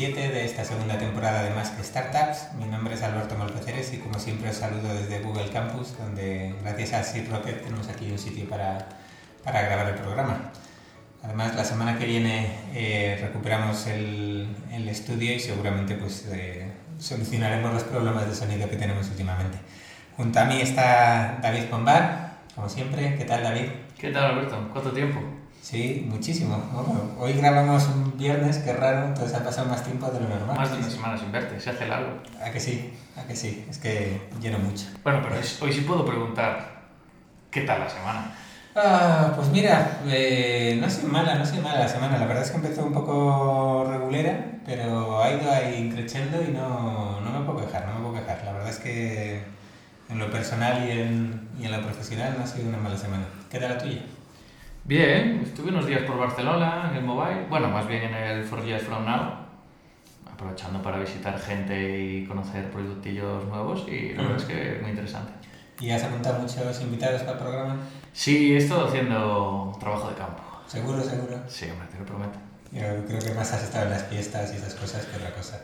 17 de esta segunda temporada de Más que Startups. Mi nombre es Alberto Malpeceres y como siempre os saludo desde Google Campus, donde gracias a Seed Rocket tenemos aquí un sitio para, para grabar el programa. Además, la semana que viene eh, recuperamos el, el, estudio y seguramente pues, eh, solucionaremos los problemas de sonido que tenemos últimamente. Junto a mí está David Pombar, como siempre. ¿Qué tal, David? ¿Qué tal, Alberto? ¿Cuánto tiempo? Sí, muchísimo. Bueno, hoy grabamos un viernes, qué raro, entonces ha pasado más tiempo de lo normal. Más de una semana sin verte, se hace largo. ¿A que sí? ¿A que sí? Es que lleno mucho. Bueno, pero hoy sí puedo preguntar, ¿qué tal la semana? Ah, pues mira, eh, no sé mala, no sé mala la semana. La verdad es que empezó un poco regulera, pero ha ido ahí creciendo y no, no me puedo quejar, no me puedo quejar. La verdad es que en lo personal y en, y en lo profesional no ha sido una mala semana. ¿Qué tal la tuya? Bien, estuve unos días por Barcelona en el mobile, bueno, más bien en el 4 Years From Now, aprovechando para visitar gente y conocer productillos nuevos y la verdad es que muy interesante. ¿Y has apuntado muchos invitados para el programa? Sí, he estado haciendo trabajo de campo. ¿Seguro, seguro? Sí, hombre, te lo prometo. Yo creo que más has estado en las fiestas y esas cosas que otra cosa.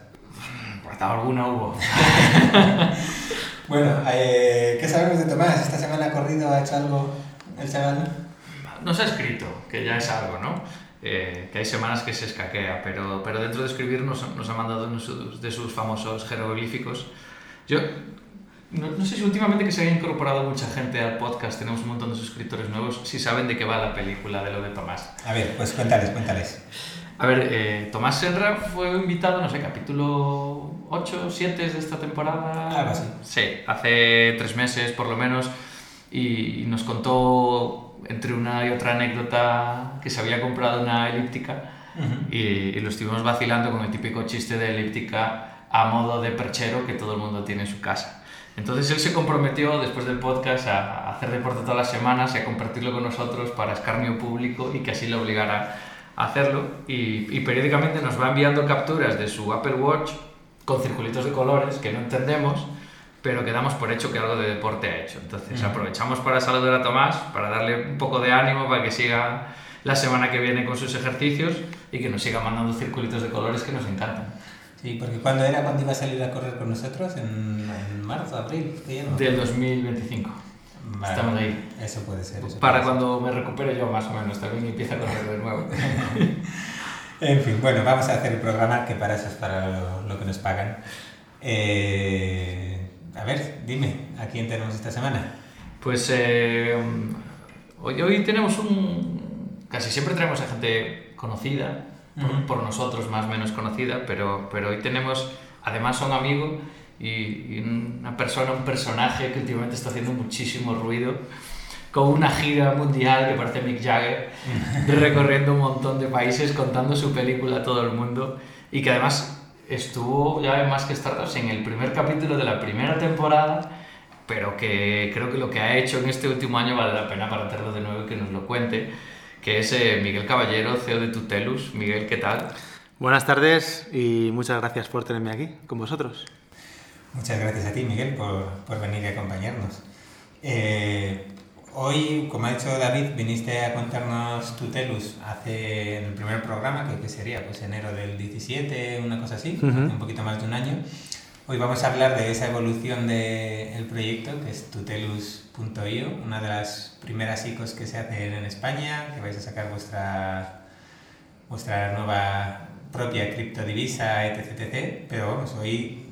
Pues alguna hubo. bueno, eh, ¿qué sabemos de Tomás? ¿Esta semana ha corrido, ha hecho algo el chaval? Nos ha escrito, que ya es algo, ¿no? Eh, que hay semanas que se escaquea, pero, pero dentro de escribir nos, nos ha mandado uno de sus famosos jeroglíficos. Yo no, no, sé si últimamente que se haya incorporado mucha gente al podcast, tenemos un montón de suscriptores nuevos, si saben de qué va la película de lo de Tomás. A ver, pues cuéntales, cuéntales. A ver, eh, Tomás Senra fue invitado, no sé, capítulo 8, 7 de esta temporada. Algo así. Sí, hace tres meses por lo menos, y, y nos contó entre una y otra anécdota que se había comprado una elíptica uh -huh. y, y, lo estuvimos vacilando con el típico chiste de elíptica a modo de perchero que todo el mundo tiene en su casa. Entonces él se comprometió después del podcast a hacer deporte todas las semanas y a compartirlo con nosotros para escarnio público y que así le obligara a hacerlo. Y, y periódicamente nos va enviando capturas de su Apple Watch con circulitos de colores que no entendemos, pero que damos por hecho que algo de deporte ha hecho. Entonces uh -huh. aprovechamos para saludar a Tomás, para darle un poco de ánimo para que siga la semana que viene con sus ejercicios y que nos siga mandando circulitos de colores que nos encantan. Sí, porque ¿cuándo era cuando iba a salir a correr con nosotros? ¿En, en marzo, abril? No? Del 2025. Vale, Estamos ahí. Eso puede ser. Eso Para puede cuando ser. me recupere yo más o menos también y empiece a correr de nuevo. en fin, bueno, vamos a hacer el programa que para eso es para lo, lo que nos pagan. Eh, a ver, dime, ¿a quién tenemos esta semana? Pues eh, hoy, hoy tenemos un... Casi siempre traemos a gente conocida, por, uh -huh. por, nosotros más o menos conocida, pero, pero hoy tenemos, además son amigos y, y, una persona, un personaje que últimamente está haciendo muchísimo ruido, con una gira mundial que parece Mick Jagger, recorriendo un montón de países, contando su película a todo el mundo y que además estuvo ya en Más que Startups en el primer capítulo de la primera temporada, pero que creo que lo que ha hecho en este último año vale la pena para tenerlo de nuevo y que nos lo cuente que es eh, Miguel Caballero, CEO de Tutelus. Miguel, ¿qué tal? Buenas tardes y muchas gracias por tenerme aquí con vosotros. Muchas gracias a ti, Miguel, por, por venir y acompañarnos. Eh, hoy, como ha dicho David, viniste a contarnos Tutelus hace en el primer programa, que, que sería pues enero del 17, una cosa así, uh -huh. un poquito más de un año. Hoy vamos a hablar de esa evolución del de proyecto, que es tutelus.io, una de las primeras ICOs que se hacen en España, que vais a sacar vuestra, vuestra nueva propia criptodivisa, etc, etc. Pero vamos, hoy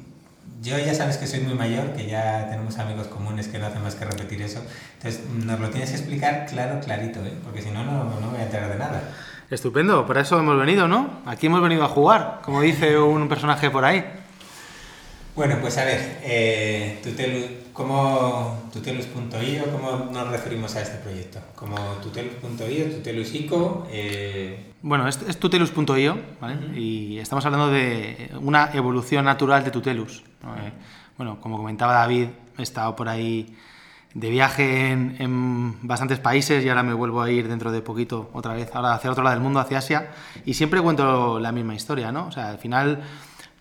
yo ya sabes que soy muy mayor, que ya tenemos amigos comunes que no hacen más que repetir eso. Entonces, nos lo tienes que explicar claro, clarito, ¿eh? porque si no, no, no voy a enterar de nada. Estupendo, para eso hemos venido, ¿no? Aquí hemos venido a jugar, como dice un personaje por ahí. Bueno, pues a ver, eh, Tutelus, ¿cómo, tutelus.io, ¿cómo nos referimos a este proyecto? ¿Como tutelus.io, tutelusico? Eh... Bueno, es, es tutelus.io, ¿vale? Uh -huh. Y estamos hablando de una evolución natural de Tutelus. -huh. bueno, como comentaba David, he estado por ahí de viaje en, en, bastantes países y ahora me vuelvo a ir dentro de poquito otra vez, ahora hacia otro lado del mundo, hacia Asia, y siempre cuento la misma historia, ¿no? O sea, al final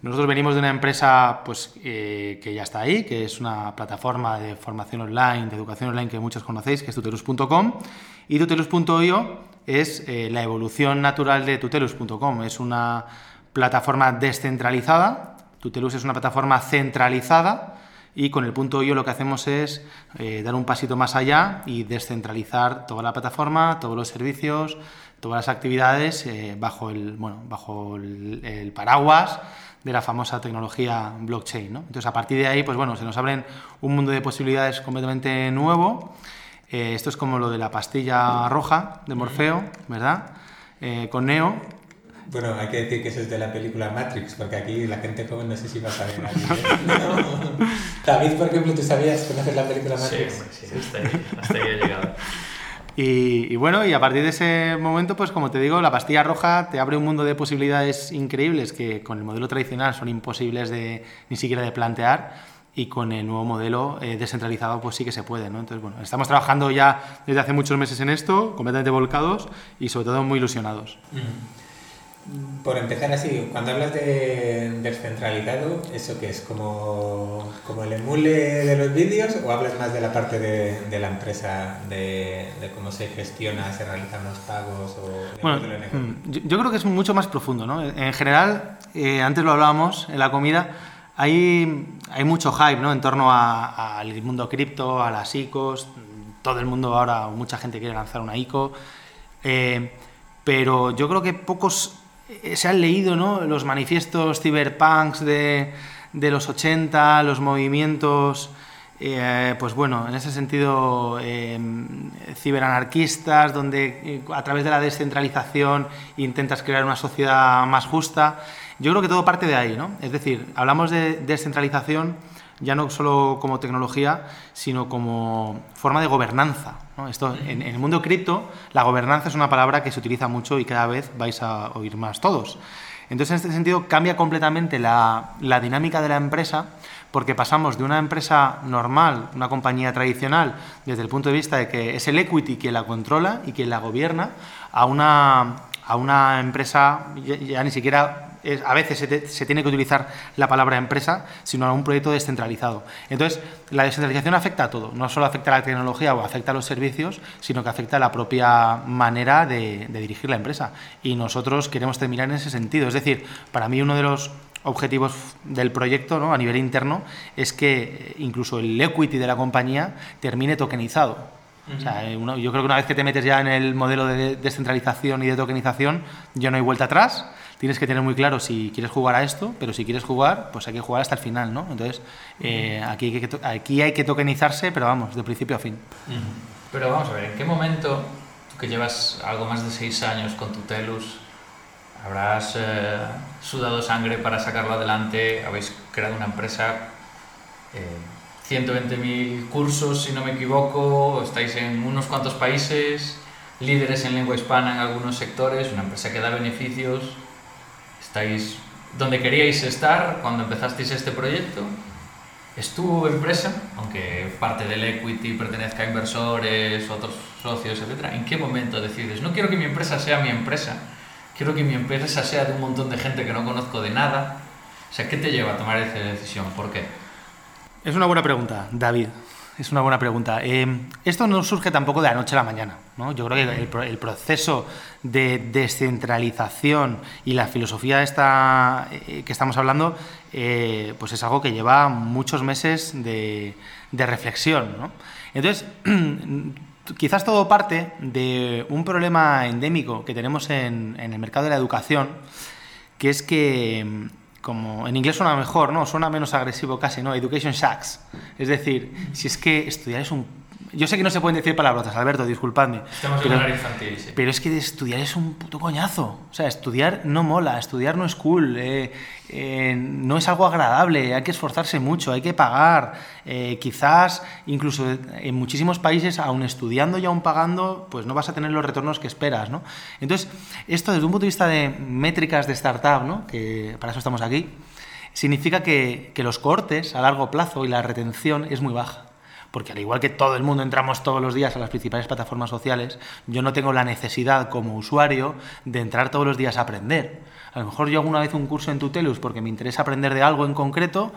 nosotros venimos de una empresa pues, eh, que ya está ahí, que es una plataforma de formación online, de educación online que muchos conocéis, que es tutelus.com. Y tutelus.io es eh, la evolución natural de tutelus.com. Es una plataforma descentralizada. Tutelus es una plataforma centralizada y con el punto .io lo que hacemos es eh, dar un pasito más allá y descentralizar toda la plataforma, todos los servicios, todas las actividades eh, bajo, el, bueno, bajo el, paraguas de la famosa tecnología blockchain. Entonces, a partir de ahí, pues bueno, se nos abren un mundo de posibilidades completamente nuevo. Eh, esto es como lo de la pastilla roja de Morfeo, ¿verdad? con Neo, bueno, hay que decir que eso es de la película Matrix, porque aquí la gente joven no sé si va a saber. David, por ejemplo, ¿tú sabías conocer la película Matrix? Sí, sí, hasta ahí, hasta ahí he llegado. Y, bueno, y a partir de ese momento, pues como te digo, la pastilla roja te abre un mundo de posibilidades increíbles que con el modelo tradicional son imposibles de ni siquiera de plantear y con el nuevo modelo eh, descentralizado pues sí que se puede, ¿no? Entonces, bueno, estamos trabajando ya desde hace muchos meses en esto, completamente volcados y sobre todo muy ilusionados. Por empezar así, cuando hablas de descentralizado, ¿eso qué es? ¿Como, como el emule de los vídeos o hablas más de la parte de, de la empresa, de, de, cómo se gestiona, se realizan los pagos o bueno, mm, yo, yo, creo que es mucho más profundo. ¿no? En general, eh, antes lo hablábamos en la comida, hay, hay mucho hype ¿no? en torno al mundo cripto, a las ICOs, todo el mundo ahora, mucha gente quiere lanzar una ICO, eh, pero yo creo que pocos se han leído ¿no? los manifiestos cyberpunks de, de los 80, los movimientos, eh, pues bueno, en ese sentido, eh, ciberanarquistas, donde a través de la descentralización intentas crear una sociedad más justa. Yo creo que todo parte de ahí, ¿no? Es decir, hablamos de descentralización ya no solo como tecnología, sino como forma de gobernanza. Esto, en, el mundo cripto, la gobernanza es una palabra que se utiliza mucho y cada vez vais a oír más todos. Entonces, en este sentido, cambia completamente la, la dinámica de la empresa porque pasamos de una empresa normal, una compañía tradicional, desde el punto de vista de que es el equity quien la controla y quien la gobierna, a una, a una empresa ya ni siquiera a veces se, tiene que utilizar la palabra empresa, sino a un proyecto descentralizado. Entonces, la descentralización afecta a todo, no solo afecta a la tecnología o afecta a los servicios, sino que afecta a la propia manera de, dirigir la empresa. Y nosotros queremos terminar en ese sentido. Es decir, para mí uno de los objetivos del proyecto ¿no? a nivel interno es que incluso el equity de la compañía termine tokenizado. Yo creo que una vez que te metes ya en el modelo de descentralización y de tokenización, ya no hay vuelta atrás. Tienes que tener muy claro si quieres jugar a esto, pero si quieres jugar, pues hay que jugar hasta el final, ¿no? Entonces, eh, aquí, hay que, aquí hay que tokenizarse, pero vamos, de principio a fin. Pero vamos a ver, ¿en qué momento, tú que llevas algo más de seis años con tu Telus, habrás eh, sudado sangre para sacarlo adelante, habéis creado una empresa, eh, 120.000 cursos, si no me equivoco, estáis en unos cuantos países, líderes en lengua hispana en algunos sectores, una empresa que da beneficios estáis donde queríais estar cuando empezasteis este proyecto. ¿Es tu empresa, aunque parte del equity pertenezca a inversores, otros socios, etcétera? ¿En qué momento decides? No quiero que mi empresa sea mi empresa, quiero que mi empresa sea de un montón de gente que no conozco de nada. O sea, ¿qué te lleva a tomar esa decisión? ¿Por qué? Es una buena pregunta, David es una buena pregunta. Eh, esto no surge tampoco de la noche a la mañana. ¿no? Yo creo que el, proceso de descentralización y la filosofía esta, eh, que estamos hablando eh, pues es algo que lleva muchos meses de, reflexión. ¿no? Entonces, quizás todo parte de un problema endémico que tenemos en, en el mercado de la educación, que es que como en inglés suena mejor, ¿no? Suena menos agresivo casi, ¿no? Education sucks. Es decir, si es que estudiar es un yo sé que no se pueden decir palabrotas, Alberto, disculpadme. Estamos pero, en infantil, sí. Pero es que estudiar es un puto coñazo. O sea, estudiar no mola, estudiar no es cool, eh, eh, no es algo agradable, hay que esforzarse mucho, hay que pagar. Eh, quizás, incluso en muchísimos países, aún estudiando y aún pagando, pues no vas a tener los retornos que esperas, ¿no? Entonces, esto desde un punto de vista de métricas de startup, ¿no? Que para eso estamos aquí, significa que, que los cortes a largo plazo y la retención es muy baja porque al igual que todo el mundo entramos todos los días a las principales plataformas sociales, yo no tengo la necesidad como usuario de entrar todos los días a aprender. A lo mejor yo hago una vez un curso en Tutelus porque me interesa aprender de algo en concreto,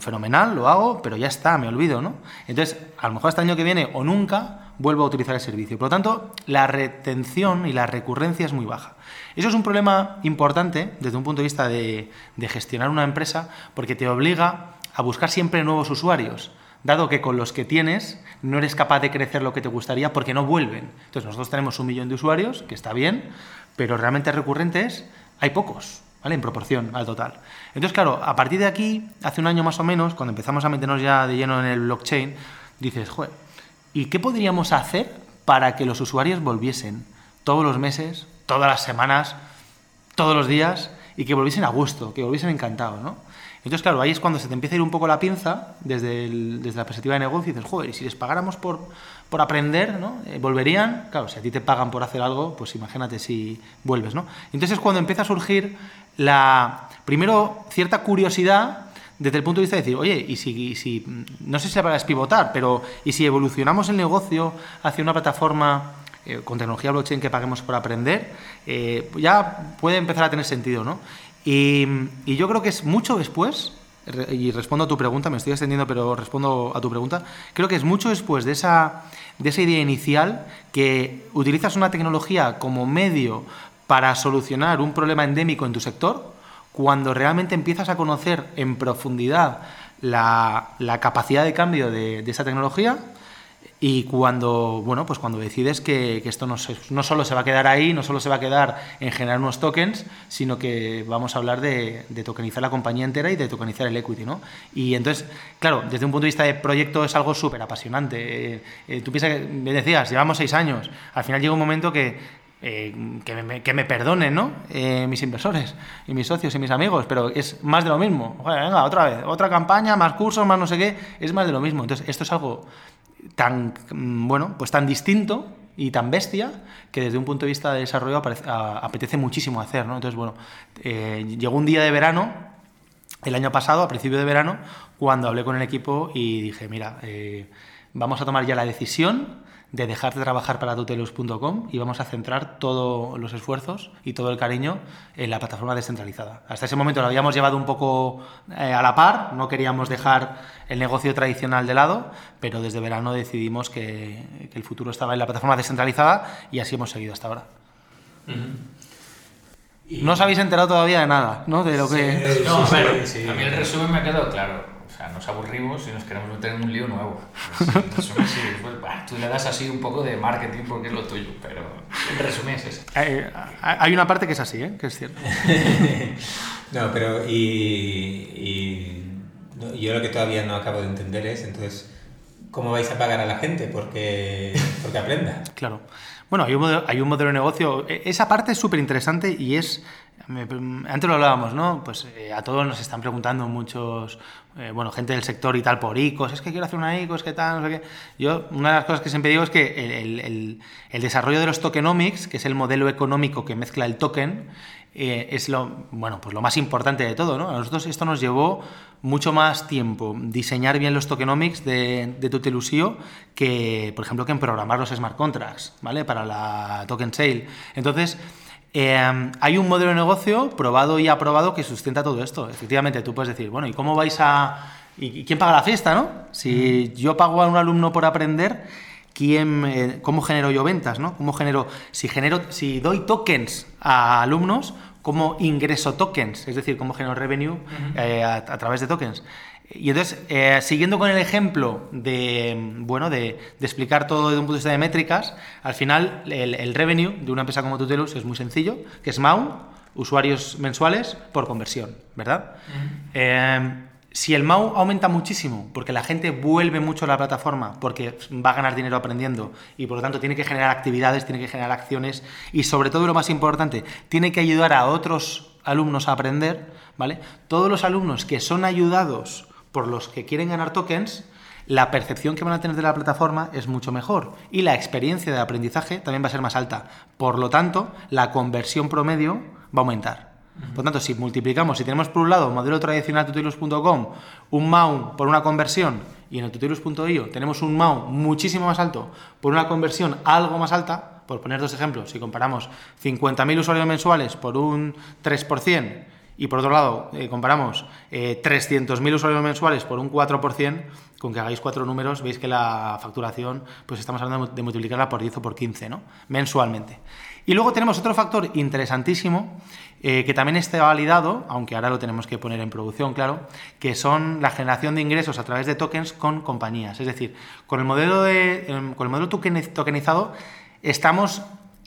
fenomenal, lo hago, pero ya está, me olvido, ¿no? Entonces, a lo mejor hasta el año que viene o nunca vuelvo a utilizar el servicio. Por lo tanto, la retención y la recurrencia es muy baja. Eso es un problema importante desde un punto de vista de, de gestionar una empresa porque te obliga a buscar siempre nuevos usuarios dado que con los que tienes no eres capaz de crecer lo que te gustaría porque no vuelven. Entonces nosotros tenemos un millón de usuarios, que está bien, pero realmente recurrentes hay pocos. ¿vale? En proporción al total. Entonces, claro, a partir de aquí, hace un año más o menos, cuando empezamos a meternos ya de lleno en el blockchain, dices, joder, ¿y qué podríamos hacer para que los usuarios volviesen todos los meses, todas las semanas, todos los días y que volviesen a gusto, que volviesen encantados, ¿no? Entonces, claro, ahí es cuando se te empieza a ir un poco la pinza desde, desde la perspectiva de negocio y dices, joder, y si les pagáramos por, por aprender, ¿no? Eh, ¿Volverían? Claro, si a ti te pagan por hacer algo, pues imagínate si vuelves, ¿no? Entonces es cuando empieza a surgir la, primero, cierta curiosidad desde el punto de vista de decir, oye, y si, si no sé si la palabra es pivotar, pero ¿y si evolucionamos el negocio hacia una plataforma eh, con tecnología blockchain que paguemos por aprender? Eh, ya puede empezar a tener sentido, ¿no? Y, yo creo que es mucho después, y respondo a tu pregunta, me estoy extendiendo, pero respondo a tu pregunta, creo que es mucho después de esa, de esa idea inicial que utilizas una tecnología como medio para solucionar un problema endémico en tu sector, cuando realmente empiezas a conocer en profundidad la, capacidad de cambio de esa tecnología, y cuando, bueno, pues cuando decides que, esto no, no, solo se va a quedar ahí, no solo se va a quedar en generar unos tokens, sino que vamos a hablar de, tokenizar la compañía entera y de tokenizar el equity, ¿no? Y entonces, claro, desde un punto de vista de proyecto es algo súper apasionante. Eh, eh, tú piensas me decías, llevamos seis años, al final llega un momento que, eh, que, me, que, me, perdonen, ¿no? mis inversores y mis socios y mis amigos, pero es más de lo mismo. venga, otra vez, otra campaña, más cursos, más no sé qué, es más de lo mismo. Entonces, esto es algo tan, mm, bueno, pues tan distinto y tan bestia que desde un punto de vista de desarrollo apetece muchísimo hacer, ¿no? Entonces, bueno, eh, llegó un día de verano, el año pasado, a principio de verano, cuando hablé con el equipo y dije, mira, eh, vamos a tomar ya la decisión de dejar de trabajar para tutelus.com y vamos a centrar todos los esfuerzos y todo el cariño en la plataforma descentralizada. Hasta ese momento lo habíamos llevado un poco eh, a la par, no queríamos dejar el negocio tradicional de lado, pero desde verano decidimos que, el futuro estaba en la plataforma descentralizada y así hemos seguido hasta ahora. No os habéis enterado todavía de nada, ¿no? De lo que... no, a mí el resumen me ha quedado claro nos aburrimos y nos queremos meter en un lío nuevo. Pues, tú le das así un poco de marketing porque es lo tuyo, pero en resumen es eso. Hay, una parte que es así, ¿eh? que es cierto. no, pero y, yo lo que todavía no acabo de entender es, entonces, ¿cómo vais a pagar a la gente porque, porque aprenda? Claro. Bueno, hay un, modelo, hay un modelo de negocio. E, esa parte es súper interesante y es. Antes lo hablábamos, ¿no? Pues eh, a todos nos están preguntando muchos eh, bueno, gente del sector y tal por ICOs, es que quiero hacer una ICOs, que tal, no sé qué. Yo, una de las cosas que siempre digo es que el, desarrollo de los tokenomics, que es el modelo económico que mezcla el token, eh, es lo, bueno, pues lo más importante de todo, ¿no? A nosotros esto nos llevó mucho más tiempo diseñar bien los tokenomics de, de Tutelusio que, por ejemplo, que en programar los smart contracts, ¿vale? Para la token sale. Entonces, Em, hay un modelo de negocio probado y aprobado que sustenta todo esto. Efectivamente, tú puedes decir, bueno, ¿y cómo vais a... ¿Y quién paga la fiesta, no? Si yo pago a un alumno por aprender, ¿quién, eh, ¿cómo genero yo ventas, no? ¿Cómo genero... Si, genero, si doy tokens a alumnos, ¿cómo ingreso tokens? Es decir, ¿cómo genero revenue eh, a, través de tokens? Y entonces, eh, siguiendo con el ejemplo de, bueno, de, explicar todo desde un punto de vista de métricas, al final el, revenue de una empresa como Tutelus es muy sencillo, que es MAU, usuarios mensuales por conversión, ¿verdad? Eh, si el MAU aumenta muchísimo, porque la gente vuelve mucho a la plataforma, porque va a ganar dinero aprendiendo y por lo tanto tiene que generar actividades, tiene que generar acciones y sobre todo lo más importante, tiene que ayudar a otros alumnos a aprender, ¿vale? Todos los alumnos que son ayudados por los que quieren ganar tokens, la percepción que van a tener de la plataforma es mucho mejor y la experiencia de aprendizaje también va a ser más alta. Por lo tanto, la conversión promedio va a aumentar. Por tanto, si multiplicamos, si tenemos por un lado modelo tradicional tutelus.com, un MAU por una conversión y en el tutelus.io tenemos un MAU muchísimo más alto por una conversión algo más alta, por poner dos ejemplos, si comparamos 50.000 usuarios mensuales por un 3%, y por otro lado eh, comparamos eh, 300.000 usuarios mensuales por un 4%, con que hagáis cuatro números veis que la facturación, pues estamos hablando de multiplicarla por 10 o por 15, ¿no? Mensualmente. Y luego tenemos otro factor interesantísimo eh, que también está validado, aunque ahora lo tenemos que poner en producción, claro, que son la generación de ingresos a través de tokens con compañías. Es decir, con el modelo, de, con el modelo tokenizado estamos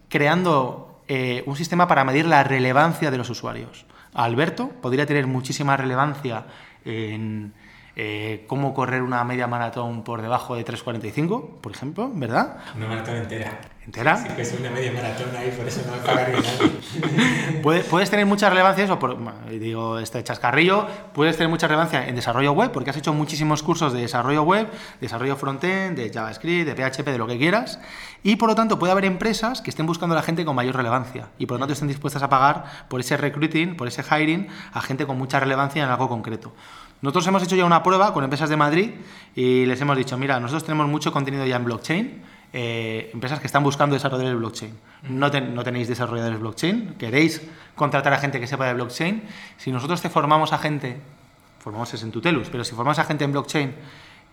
creando eh, un sistema para medir la relevancia de los usuarios. Alberto podría tener muchísima relevancia en eh, cómo correr una media maratón por debajo de 3.45, por ejemplo, ¿verdad? Una maratón entera. ¿Entera? Sí, que es una media maratón ahí, por eso no va a nadie. puedes, puedes tener mucha relevancia, eso por, digo, este chascarrillo, puedes tener mucha relevancia en desarrollo web, porque has hecho muchísimos cursos de desarrollo web, desarrollo frontend, de JavaScript, de PHP, de lo que quieras, y por lo tanto puede haber empresas que estén buscando a la gente con mayor relevancia, y por lo tanto estén dispuestas a pagar por ese recruiting, por ese hiring, a gente con mucha relevancia en algo concreto. Nosotros hemos hecho ya una prueba con empresas de Madrid y les hemos dicho, mira, nosotros tenemos mucho contenido ya en blockchain, eh, empresas que están buscando desarrollar el blockchain. No, no, tenéis desarrolladores blockchain, queréis contratar a gente que sepa de blockchain. Si nosotros te formamos a gente, formamos es en Tutelus, pero si formamos a gente en blockchain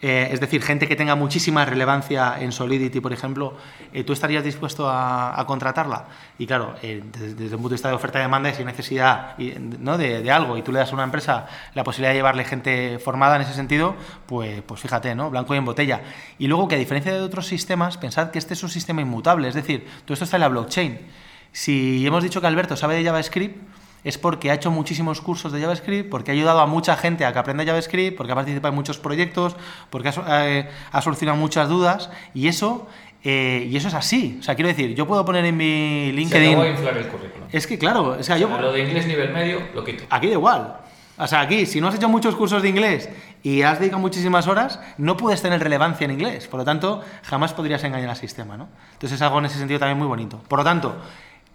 eh, es decir, gente que tenga muchísima relevancia en Solidity, por ejemplo, eh, ¿tú estarías dispuesto a, contratarla? Y claro, eh, desde, desde, un punto de vista de oferta y demanda, si hay necesidad ¿no? de, algo y tú le das a una empresa la posibilidad de llevarle gente formada en ese sentido, pues, pues fíjate, ¿no? blanco y en botella. Y luego que a diferencia de otros sistemas, pensad que este es un sistema inmutable, es decir, todo esto está en la blockchain. Si hemos dicho que Alberto sabe de JavaScript, es porque ha hecho muchísimos cursos de JavaScript, porque ha ayudado a mucha gente a que aprenda JavaScript, porque ha participado en muchos proyectos, porque ha, eh, solucionado muchas dudas y eso eh, y eso es así. O sea, quiero decir, yo puedo poner en mi LinkedIn. Se inflar el currículum. Es que claro, o sea, yo. Lo de inglés nivel medio lo quito. Aquí da igual. O sea, aquí, si no has hecho muchos cursos de inglés y has dedicado muchísimas horas, no puedes tener relevancia en inglés. Por lo tanto, jamás podrías engañar al sistema, ¿no? Entonces es algo en ese sentido también muy bonito. Por lo tanto,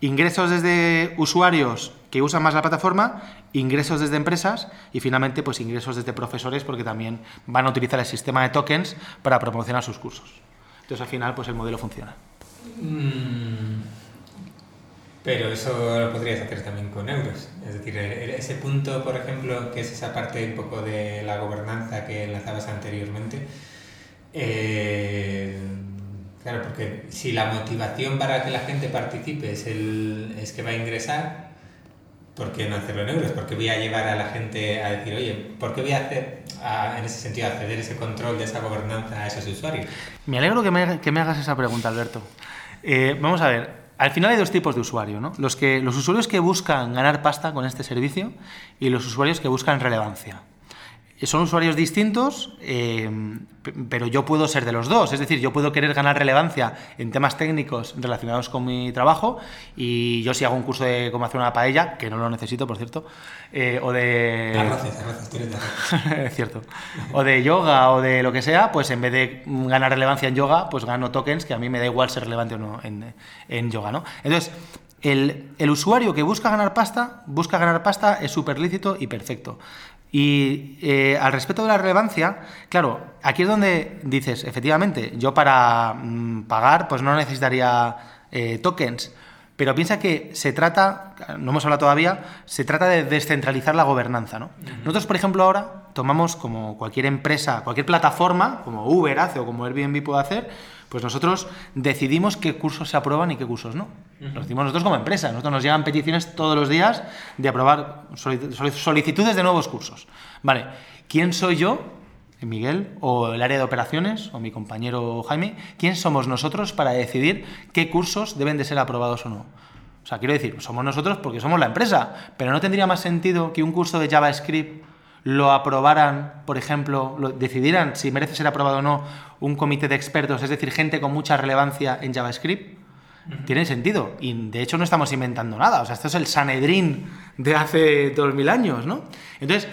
ingresos desde usuarios que usan más la plataforma, ingresos desde empresas y finalmente pues ingresos desde profesores porque también van a utilizar el sistema de tokens para promocionar sus cursos. Entonces al final pues el modelo funciona. Mm, pero eso lo podrías hacer también con euros. Es decir, ese punto, por ejemplo, que es esa parte un poco de la gobernanza que enlazabas anteriormente, eh, Claro, porque si la motivación para que la gente participe es, el, es que va a ingresar, ¿por qué no hacerlo en euros? ¿Por qué voy a llevar a la gente a decir, oye, ¿por qué voy a hacer, en ese sentido, acceder ese control de esa gobernanza a esos usuarios? Me alegro que me, que me hagas esa pregunta, Alberto. Eh, vamos a ver, al final hay dos tipos de usuarios, ¿no? Los, que, los usuarios que buscan ganar pasta con este servicio y los usuarios que buscan relevancia. Son usuarios distintos, eh, pero yo puedo ser de los dos. Es decir, yo puedo querer ganar relevancia en temas técnicos relacionados con mi trabajo y yo si hago un curso de cómo hacer una paella, que no lo necesito, por cierto, eh, o de... es cierto. O de yoga o de lo que sea, pues en vez de ganar relevancia en yoga, pues gano tokens, que a mí me da igual ser relevante o no en, en yoga, ¿no? Entonces, el, el, usuario que busca ganar pasta, busca ganar pasta, es súper lícito y perfecto. Y eh, al respecto de la relevancia, claro, aquí es donde dices, efectivamente, yo para mm, pagar pues no necesitaría eh, tokens, pero piensa que se trata, no hemos hablado todavía, se trata de descentralizar la gobernanza. ¿no? Nosotros, por ejemplo, ahora tomamos como cualquier empresa, cualquier plataforma, como Uber hace o como Airbnb puede hacer, pues nosotros decidimos qué cursos se aprueban y qué cursos no. Lo decimos nosotros como empresa. Nosotros nos llegan peticiones todos los días de aprobar solicitudes de nuevos cursos. Vale, ¿quién soy yo? Miguel, o el área de operaciones, o mi compañero Jaime, ¿quién somos nosotros para decidir qué cursos deben de ser aprobados o no? O sea, quiero decir, somos nosotros porque somos la empresa, pero no tendría más sentido que un curso de JavaScript lo aprobaran, por ejemplo, lo decidieran si merece ser aprobado o no un comité de expertos, es decir, gente con mucha relevancia en JavaScript, tiene sentido. Y de hecho no estamos inventando nada. O sea, esto es el Sanedrín de hace 2000 años, ¿no? Entonces,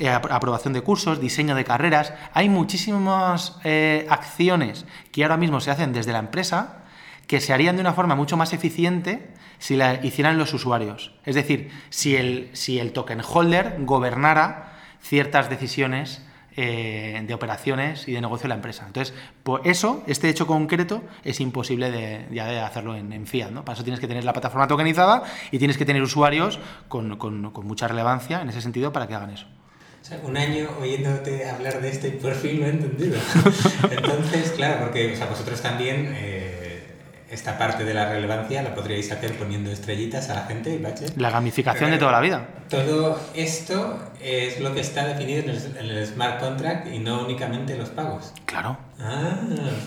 eh, aprobación de cursos, diseño de carreras. Hay muchísimas eh, acciones que ahora mismo se hacen desde la empresa que se harían de una forma mucho más eficiente si la hicieran los usuarios. Es decir, si el, si el token holder gobernara ciertas decisiones eh, de operaciones y de negocio de la empresa. Entonces, por eso, este hecho concreto es imposible de, ya de hacerlo en, fiat. ¿no? Para eso tienes que tener la plataforma tokenizada y tienes que tener usuarios con, con, con mucha relevancia en ese sentido para que hagan eso. Un año oyéndote hablar de esto y por fin lo he entendido. Entonces, claro, porque o sea, vosotros también eh, esta parte de la relevancia la podríais hacer poniendo estrellitas a la gente y baches. La gamificación de toda la vida. Todo esto es lo que está definido en el, en el, smart contract y no únicamente los pagos. Claro. Ah,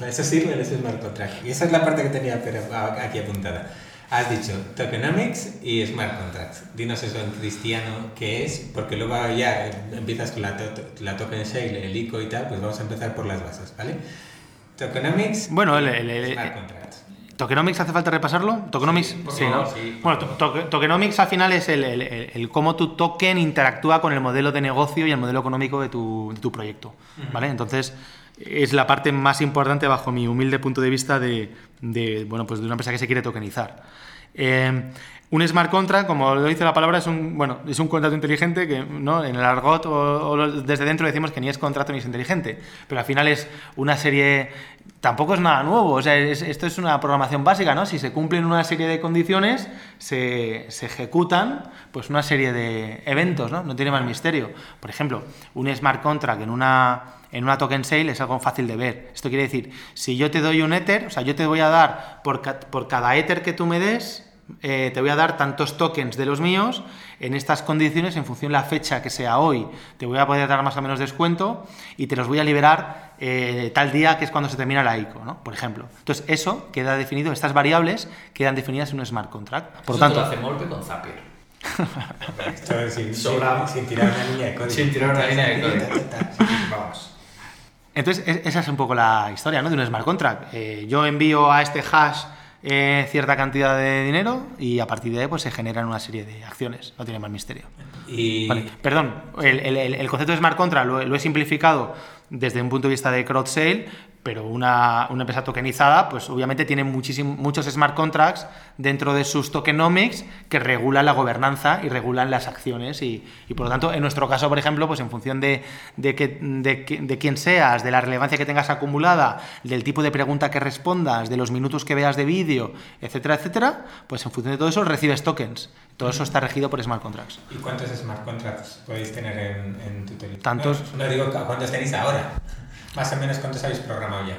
eso sirve en ese smart contract. Y esa es la parte que tenía aquí apuntada. Has dicho tokenomics y smart contracts. Dinos eso en cristiano qué es, porque luego ya empiezas con la, la token sale, el ICO y tal, pues vamos a empezar por las bases, ¿vale? Tokenomics bueno, el, el, smart contracts. ¿Tokenomics hace falta repasarlo? ¿Tokenomics? Sí, sí ¿no? Sí, bueno, to tokenomics al final es el, el, el, cómo tu token interactúa con el modelo de negocio y el modelo económico de tu, de tu proyecto. Uh -huh. ¿Vale? Entonces, es la parte más importante bajo mi humilde punto de vista de, de bueno, pues de una empresa que se quiere tokenizar. Eh, un smart contract, como lo dice la palabra, es un, bueno, es un contrato inteligente que ¿no? en el argot o, desde dentro decimos que ni es contrato ni es inteligente, pero al final es una serie, tampoco es nada nuevo, o sea, es, esto es una programación básica, ¿no? Si se cumplen una serie de condiciones, se, se, ejecutan pues una serie de eventos, ¿no? No tiene más misterio. Por ejemplo, un smart contract en una, en una token sale es algo fácil de ver. Esto quiere decir, si yo te doy un Ether, o sea, yo te voy a dar por, por cada Ether que tú me des, eh, te voy a dar tantos tokens de los míos en estas condiciones, en función de la fecha que sea hoy, te voy a poder dar más o menos descuento y te los voy a liberar eh, tal día que es cuando se termina la ICO, ¿no? por ejemplo. Entonces, eso queda definido, estas variables quedan definidas en un smart contract. Por eso tanto, lo hace Molpe con Zapier. Sin, sin, tirar una línea de código. Sin tirar una línea de código. Vamos. Entonces, esa es un poco la historia ¿no? de un smart contract. Eh, yo envío a este hash eh, cierta cantidad de dinero y a partir de ahí pues, se generan una serie de acciones. No tiene más misterio. Y... Vale, perdón, el, el, el, concepto de smart contract lo, lo, he simplificado desde un punto de vista de crowd sale, pero una, una empresa tokenizada, pues obviamente tiene muchos smart contracts dentro de sus tokenomics que regulan la gobernanza y regulan las acciones. Y, y por lo tanto, en nuestro caso, por ejemplo, pues en función de, de, que, de, de quién seas, de la relevancia que tengas acumulada, del tipo de pregunta que respondas, de los minutos que veas de vídeo, etcétera, etcétera, pues en función de todo eso recibes tokens. Todo eso está regido por smart contracts. ¿Y cuántos smart contracts podéis tener en, en tu teléfono? Tantos. No, no, digo cuántos tenéis ahora. Más o menos cuántos habéis programado ya.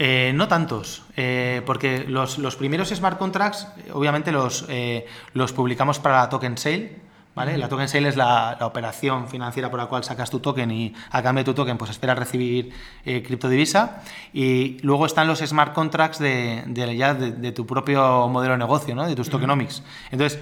Eh, no tantos, eh, porque los, los, primeros smart contracts, obviamente los, eh, los publicamos para la token sale. ¿vale? La token sale es la, la, operación financiera por la cual sacas tu token y a cambio de tu token pues esperas recibir criptodivisa. Y luego están los smart contracts de, de ya de, de, tu propio modelo de negocio, ¿no? de tus tokenomics. Entonces,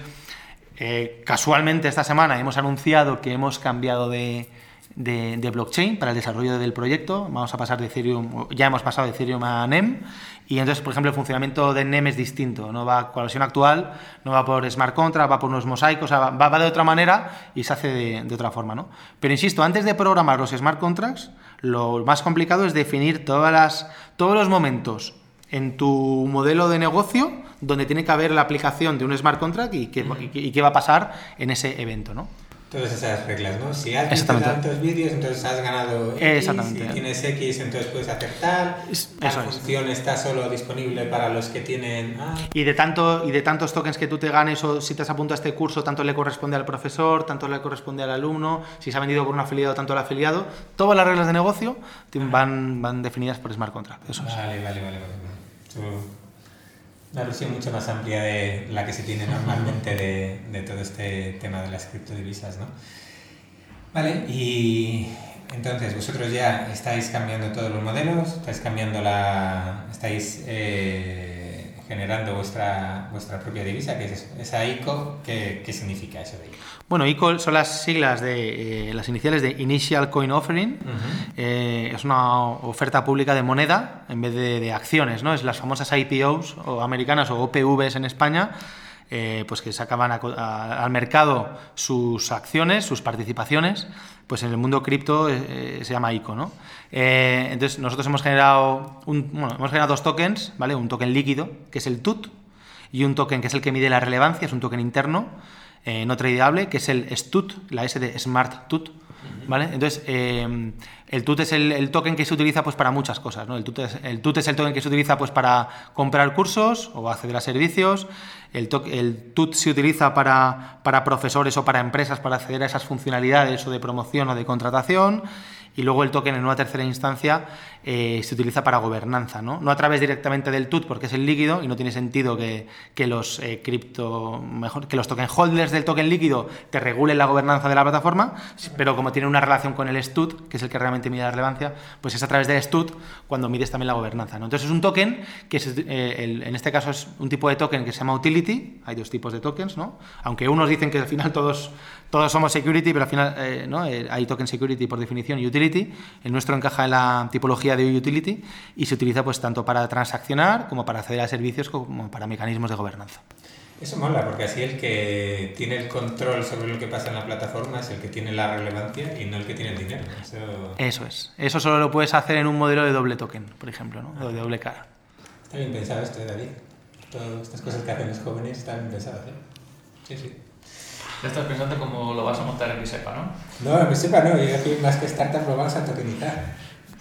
casualmente esta semana hemos anunciado que hemos cambiado de, de, blockchain para el desarrollo del proyecto. Vamos a pasar de Ethereum, ya hemos pasado de Ethereum a NEM. Y entonces, por ejemplo, el funcionamiento de NEM es distinto. No va con la versión actual, no va por smart contract, va por unos mosaicos, va, va, de otra manera y se hace de, otra forma. ¿no? Pero insisto, antes de programar los smart contracts, lo más complicado es definir todas las, todos los momentos en tu modelo de negocio donde tiene que haber la aplicación de un smart contract y qué, y qué va a pasar en ese evento. ¿no? Todas esas reglas, ¿no? Si has visto tantos vídeos, entonces has ganado X, Exactamente. si tienes X, entonces puedes hacer tal, la función es. está solo disponible para los que tienen... Ah. Y, de tanto, y de tantos tokens que tú te ganes o si te has apuntado a este curso, tanto le corresponde al profesor, tanto le corresponde al alumno, si se ha vendido por un afiliado, tanto al afiliado, todas las reglas de negocio van, van definidas por smart contract. Eso vale, es. vale, vale, vale. Una versión mucho más amplia de la que se tiene normalmente de, de todo este tema de las criptodivisas, ¿no? Vale, y entonces vosotros ya estáis cambiando todos los modelos, estáis cambiando la... estáis eh, generando vuestra, vuestra propia divisa, que es esa ICO, ¿qué, qué significa eso de ICO? Bueno, ICO son las siglas de eh, las iniciales de Initial Coin Offering. Uh -huh. eh, es una oferta pública de moneda en vez de, de, acciones, ¿no? Es las famosas IPOs o americanas o OPVs en España. Eh, pues que sacaban a, al mercado sus acciones, sus participaciones, pues en el mundo cripto eh, se llama ICO, ¿no? Eh, entonces nosotros hemos generado, bueno, hemos generado dos tokens, ¿vale? Un token líquido, que es el TUT, y un token que es el que mide la relevancia, es un token interno, eh, no tradeable, que es el STUT, la S de Smart TUT. ¿Vale? Entonces, eh, el TUT es el, token que se utiliza pues, para muchas cosas. ¿no? El, TUT es, el TUT es el token que se utiliza pues, para comprar cursos o acceder a servicios. El, el TUT se utiliza para, para profesores o para empresas para acceder a esas funcionalidades o de promoción o de contratación y luego el token en una tercera instancia eh, se utiliza para gobernanza, ¿no? no a través directamente del TUT porque es el líquido y no tiene sentido que, que los eh, cripto, mejor, que los token holders del token líquido te regulen la gobernanza de la plataforma, pero como tiene una relación con el STUT, que es el que realmente mide la relevancia, pues es a través del STUT cuando mides también la gobernanza. ¿no? Entonces es un token que eh, en este caso es un tipo de token que se llama utility, hay dos tipos de tokens, ¿no? aunque unos dicen que al final todos todos somos security, pero al final eh, ¿no? Eh, hay token security por definición y utility. El nuestro encaja en la tipología de utility y se utiliza pues tanto para transaccionar como para acceder a servicios como para mecanismos de gobernanza. Eso mola, porque así el que tiene el control sobre lo que pasa en la plataforma es el que tiene la relevancia y no el que tiene el dinero. Eso, es. Eso solo lo puedes hacer en un modelo de doble token, por ejemplo, ¿no? de doble cara. Está bien pensado esto, David. Todas estas cosas que hacen los jóvenes están bien pensadas. ¿eh? Sí, sí. Ya estás pensando cómo lo vas a montar en Bisepa, ¿no? No, en Bisepa no, yo aquí más que startup lo vamos a tokenizar.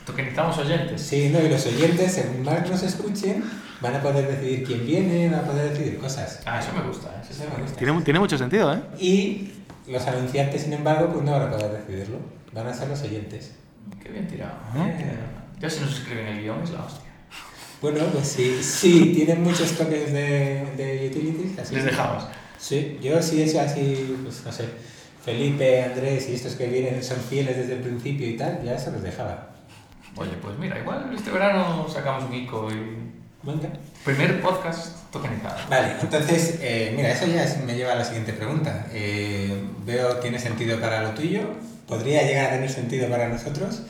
¿Tokenizamos oyentes? Sí, no, y los oyentes, según más nos escuchen, van a poder decidir quién viene, van a poder decidir cosas. Ah, eso me gusta, ¿eh? eso me gusta. Tiene, tiene mucho sentido, ¿eh? Y los anunciantes, sin embargo, pues no van a poder decidirlo, van a ser los oyentes. Qué bien tirado. Eh. Ya se nos escriben el guion, es la hostia. Bueno, pues sí, sí, tienen muchos toques de, de utilities. Así Les dejamos. Sí, yo sí es así, pues no sé, Felipe, Andrés y estos que vienen son fieles desde el principio y tal, ya se los dejaba. Oye, pues mira, igual este verano sacamos un ICO y... Venga. Primer podcast tokenizado. Vale, entonces, eh, mira, eso ya me lleva a la siguiente pregunta. Eh, veo, ¿tiene sentido para lo tuyo? ¿Podría llegar a tener sentido para nosotros?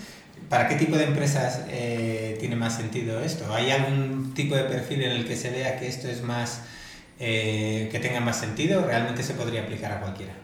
¿Para qué tipo de empresas eh, tiene más sentido esto? ¿Hay algún tipo de perfil en el que se vea que esto es más eh, que tenga más sentido, realmente se podría aplicar a cualquiera.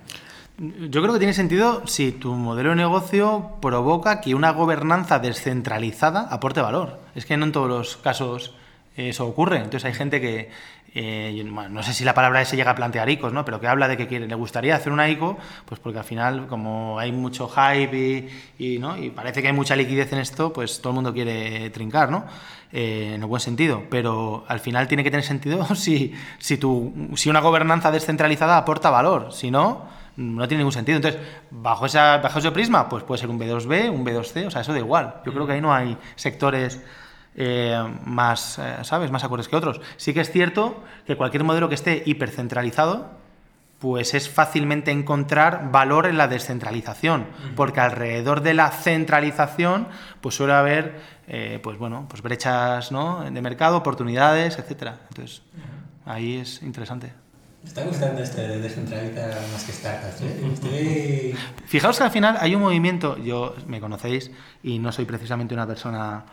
Yo creo que tiene sentido si tu modelo de negocio provoca que una gobernanza descentralizada aporte valor. Es que no en todos los casos eso ocurre. Entonces hay gente que, eh, no sé si la palabra se llega a plantear ICOs, ¿no? pero que habla de que quiere, le gustaría hacer una ICO, pues porque al final, como hay mucho hype y, ¿no? y parece que hay mucha liquidez en esto, pues todo el mundo quiere trincar, ¿no? Eh, en el buen sentido. Pero al final tiene que tener sentido si, si, tu, si una gobernanza descentralizada aporta valor. Si no, no tiene ningún sentido. Entonces, bajo, esa, bajo ese prisma, pues puede ser un B2B, un B2C, o sea, eso da igual. Yo creo que ahí no hay sectores eh, más, eh, ¿sabes?, más acordes que otros. Sí que es cierto que cualquier modelo que esté hipercentralizado, pues es fácilmente encontrar valor en la descentralización, porque alrededor de la centralización, pues suele haber, eh, pues bueno, pues brechas de mercado, oportunidades, etcétera. Entonces, ahí es interesante. Me está gustando este de descentralizar más que startups. Fijaos que al final hay un movimiento, yo me conocéis y no soy precisamente una persona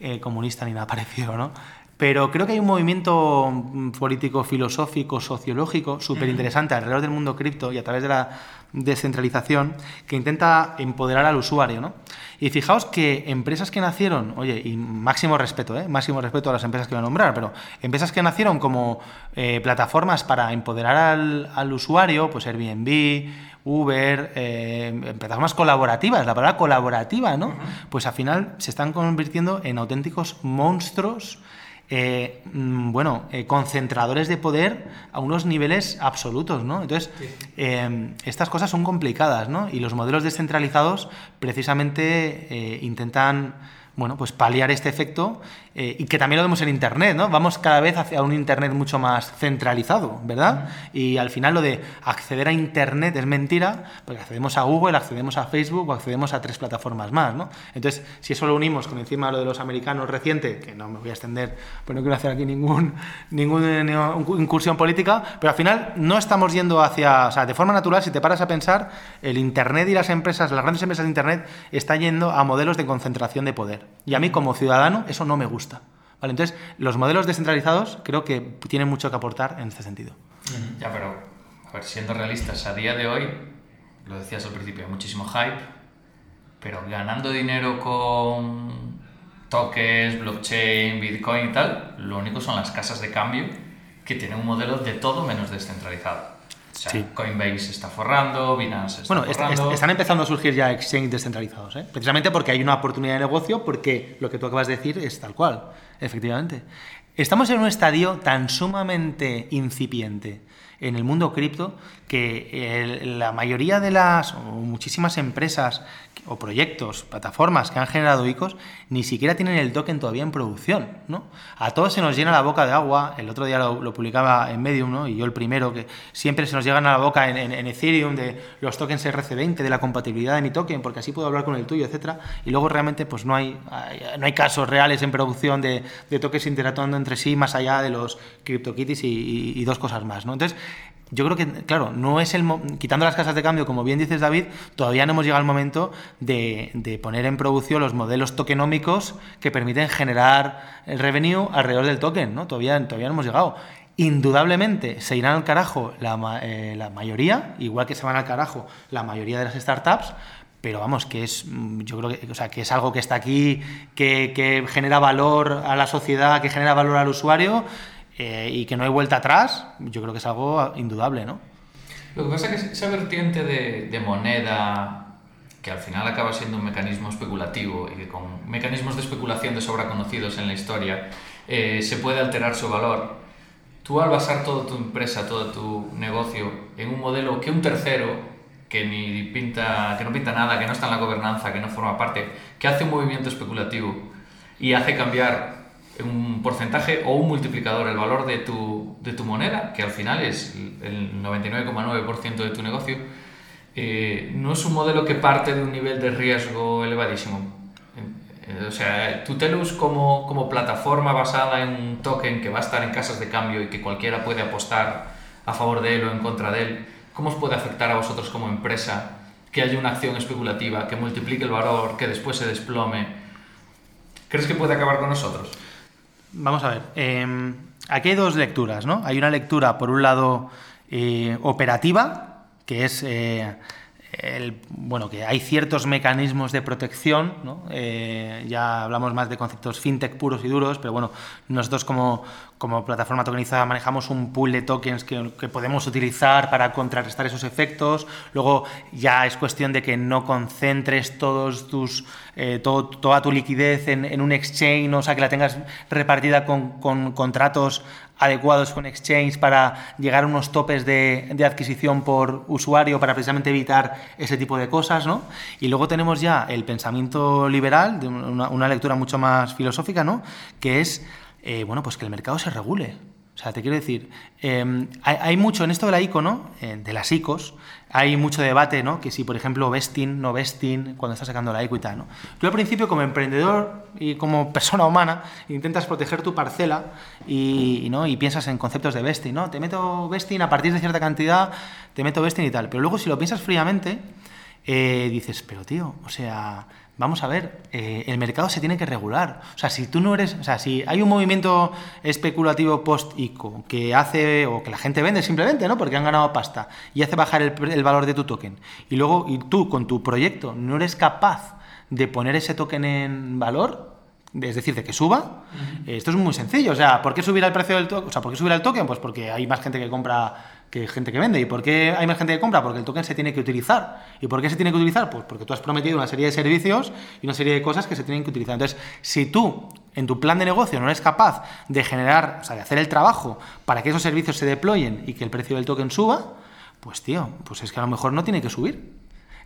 eh, comunista ni nada parecido, ¿no? Pero creo que hay un movimiento mm, político, filosófico, sociológico súper interesante alrededor del mundo cripto y a través de la descentralización que intenta empoderar al usuario. ¿no? Y fijaos que empresas que nacieron, oye, y máximo respeto, ¿eh? máximo respeto a las empresas que voy a nombrar, pero empresas que nacieron como eh, plataformas para empoderar al, al, usuario, pues Airbnb, Uber, eh, plataformas colaborativas, la palabra colaborativa, ¿no? Pues al final se están convirtiendo en auténticos monstruos eh, mm, bueno, eh, concentradores de poder a unos niveles absolutos, ¿no? Entonces, eh, estas cosas son complicadas, ¿no? Y los modelos descentralizados precisamente intentan bueno, pues paliar este efecto eh, y que también lo vemos en Internet, ¿no? Vamos cada vez hacia un Internet mucho más centralizado, ¿verdad? Y al final lo de acceder a Internet es mentira, porque accedemos a Google, accedemos a Facebook o accedemos a tres plataformas más, ¿no? Entonces, si eso lo unimos con encima lo de los americanos reciente, que no me voy a extender, pues no quiero hacer aquí ningún, ninguna incursión política, pero al final no estamos yendo hacia, o sea, de forma natural, si te paras a pensar, el Internet y las empresas, las grandes empresas de Internet, están yendo a modelos de concentración de poder. Y a mí como ciudadano eso no me gusta. Entonces, los modelos descentralizados creo que tienen mucho que aportar en este sentido. Ya, pero, a ver, siendo realistas, a día de hoy, lo decías al principio, hay muchísimo hype, pero ganando dinero con tokens, blockchain, bitcoin y tal, lo único son las casas de cambio que tienen un modelo de todo menos descentralizado. Coinbase está forrando, Binance está bueno, forrando. están empezando a surgir ya exchanges descentralizados, ¿eh? precisamente porque hay una oportunidad de negocio, porque lo que tú acabas de decir es tal cual, efectivamente. Estamos en un estadio tan sumamente incipiente en el mundo cripto que la mayoría de las, o muchísimas empresas o proyectos, plataformas que han generado ICOs, ni siquiera tienen el token todavía en producción, ¿no? A todos se nos llena la boca de agua, el otro día lo, publicaba en Medium, ¿no? Y yo el primero, que siempre se nos llegan a la boca en, Ethereum de los tokens RC20, de la compatibilidad de mi token, porque así puedo hablar con el tuyo, etcétera, y luego realmente pues no hay, no hay casos reales en producción de, tokens interactuando entre sí más allá de los CryptoKitties y, y dos cosas más, ¿no? Entonces, yo creo que, claro, no es el quitando las casas de cambio, como bien dices David, todavía no hemos llegado al momento de, poner en producción los modelos tokenómicos que permiten generar el revenue alrededor del token, ¿no? Todavía, todavía no hemos llegado. Indudablemente se irán al carajo la, eh, mayoría, igual que se van al carajo la mayoría de las startups, pero vamos, que es, yo creo o sea, que es algo que está aquí, que, que genera valor a la sociedad, que genera valor al usuario eh, y que no hay vuelta atrás, yo creo que es algo indudable, ¿no? Lo que pasa es que esa vertiente de, moneda, que al final acaba siendo un mecanismo especulativo y que con mecanismos de especulación de sobra conocidos en la historia, eh, se puede alterar su valor. Tú al basar toda tu empresa, todo tu negocio en un modelo que un tercero que ni pinta, que no pinta nada, que no está en la gobernanza, que no forma parte, que hace un movimiento especulativo y hace cambiar un porcentaje o un multiplicador, el valor de tu, de tu moneda, que al final es el 99,9% de tu negocio, eh, no es un modelo que parte de un nivel de riesgo elevadísimo. Eh, o sea, Tutelus como, como plataforma basada en un token que va a estar en casas de cambio y que cualquiera puede apostar a favor de él o en contra de él, ¿cómo os puede afectar a vosotros como empresa que haya una acción especulativa, que multiplique el valor, que después se desplome? ¿Crees que puede acabar con nosotros? Vamos a ver. Em, aquí hay dos lecturas, ¿no? Hay una lectura, por un lado, eh, operativa, que es eh, el, bueno, que hay ciertos mecanismos de protección, ¿no? Eh, ya hablamos más de conceptos fintech puros y duros, pero bueno, nosotros como, como plataforma tokenizada manejamos un pool de tokens que, podemos utilizar para contrarrestar esos efectos. Luego ya es cuestión de que no concentres todos tus, eh, todo, toda tu liquidez en, un exchange, o sea, que la tengas repartida con, con contratos adecuados con exchange para llegar a unos topes de, de, adquisición por usuario para precisamente evitar ese tipo de cosas, ¿no? Y luego tenemos ya el pensamiento liberal, de una, una lectura mucho más filosófica, ¿no? Que es eh, bueno, pues que el mercado se regule. O sea, te quiero decir, em, hay, mucho en esto de la ICO, eh, de las ICOs, hay mucho debate, ¿no? Que si, por ejemplo, vesting, no vesting, cuando estás sacando la ICO y tal, ¿no? Tú al principio, como emprendedor y como persona humana, intentas proteger tu parcela y, ¿no? y piensas en conceptos de vesting, ¿no? Te meto vesting a partir de cierta cantidad, te meto vesting y tal. Pero luego, si lo piensas fríamente, eh, dices, pero tío, o sea, vamos a ver, eh, el mercado se tiene que regular. O sea, si tú no eres, o sea, si hay un movimiento especulativo post-ICO que hace, o que la gente vende simplemente, ¿no? Porque han ganado pasta y hace bajar el, valor de tu token, y luego y tú con tu proyecto no eres capaz de poner ese token en valor, es decir, de que suba, esto es muy sencillo. O sea, ¿por qué subir el precio del token? O sea, ¿por qué subir el token? Pues porque hay más gente que compra que gente que vende. ¿Y por qué hay más gente que compra? Porque el token se tiene que utilizar. ¿Y por qué se tiene que utilizar? Pues porque tú has prometido una serie de servicios y una serie de cosas que se tienen que utilizar. Entonces, si tú en tu plan de negocio no eres capaz de generar, o sea, de hacer el trabajo para que esos servicios se deployen y que el precio del token suba, pues tío, pues es que a lo mejor no tiene que subir.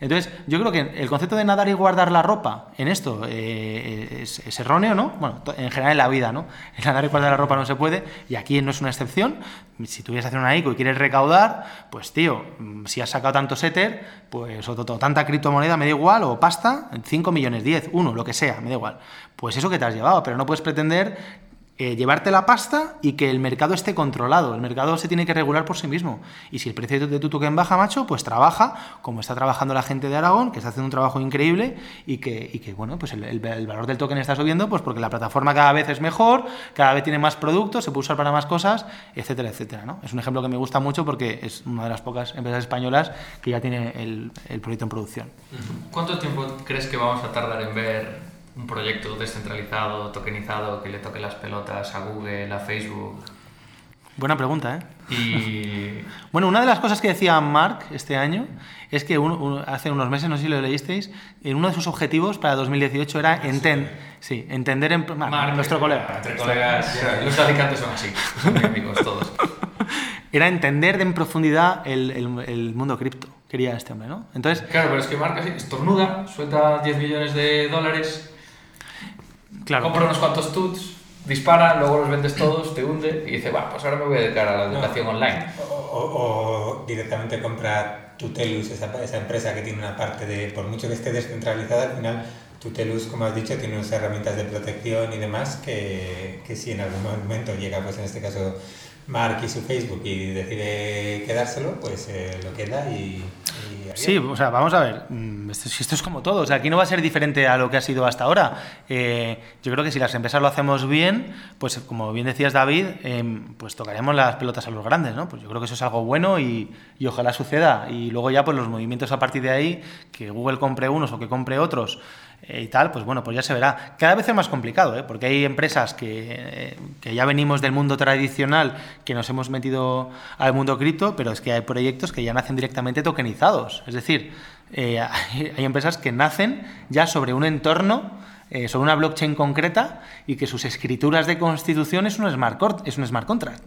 Entonces, yo creo que el concepto de nadar y guardar la ropa en esto eh, es, erróneo, ¿no? Bueno, en general en la vida, ¿no? El nadar y guardar la ropa no se puede, y aquí no es una excepción. Si tuvieras que hacer una ICO y quieres recaudar, pues tío, si has sacado tanto Ether, pues o, tanta criptomoneda, me da igual, o pasta, 5 millones, 10, 1, lo que sea, me da igual. Pues eso que te has llevado, pero no puedes pretender eh, llevarte la pasta y que el mercado esté controlado. El mercado se tiene que regular por sí mismo. Y si el precio de tu token baja, macho, pues trabaja como está trabajando la gente de Aragón, que está haciendo un trabajo increíble y que, y que bueno, pues el, valor del token está subiendo pues porque la plataforma cada vez es mejor, cada vez tiene más productos, se puede usar para más cosas, etcétera, etcétera. ¿no? Es un ejemplo que me gusta mucho porque es una de las pocas empresas españolas que ya tiene el, el proyecto en producción. ¿Cuánto tiempo crees que vamos a tardar en ver un proyecto descentralizado, tokenizado, que le toque las pelotas a Google, a Facebook? Buena pregunta, ¿eh? Y Bueno, una de las cosas que decía Mark este año es que uno- hace unos meses, no sé si lo leísteis, en uno de sus objetivos para 2018 era enten- sí, entender en, Mark, Marc, nuestro colega, Entre colegas, los alicantes son así, son amigos todos. era entender de en profundidad el, el- el mundo cripto, quería este hombre, ¿no? Entonces, Claro, pero es que así estornuda, suelta 10 millones de dólares, claro, compra unos cuantos tuts, dispara, luego los vendes todos, te hunde y dice, va, pues ahora me voy a dedicar a la educación online. O, o- o directamente compra Tutelus, esa, esa empresa que tiene una parte de, por mucho que esté descentralizada, al final Tutelus, como has dicho, tiene unas herramientas de protección y demás que, que si en algún momento llega, pues en este caso, Mark y su Facebook y decide quedárselo, pues eh, lo queda y... Sí, o sea, vamos a ver, mm, esto, esto es como todo, o sea, aquí no va a ser diferente a lo que ha sido hasta ahora. Eh, yo creo que si las empresas lo hacemos bien, pues como bien decías David, em, pues tocaremos las pelotas a los grandes, ¿no? Pues yo creo que eso es algo bueno y, y ojalá suceda. Y luego ya pues los movimientos a partir de ahí, que Google compre unos o que compre otros y tal, pues bueno, pues ya se verá. Cada vez es más complicado, ¿eh? porque hay empresas que, eh, que ya venimos del mundo tradicional, que nos hemos metido al mundo cripto, pero es que hay proyectos que ya nacen directamente tokenizados. Es decir, eh, hay, hay empresas que nacen ya sobre un entorno, eh, sobre una blockchain concreta y que sus escrituras de constitución es un smart, es un smart contract.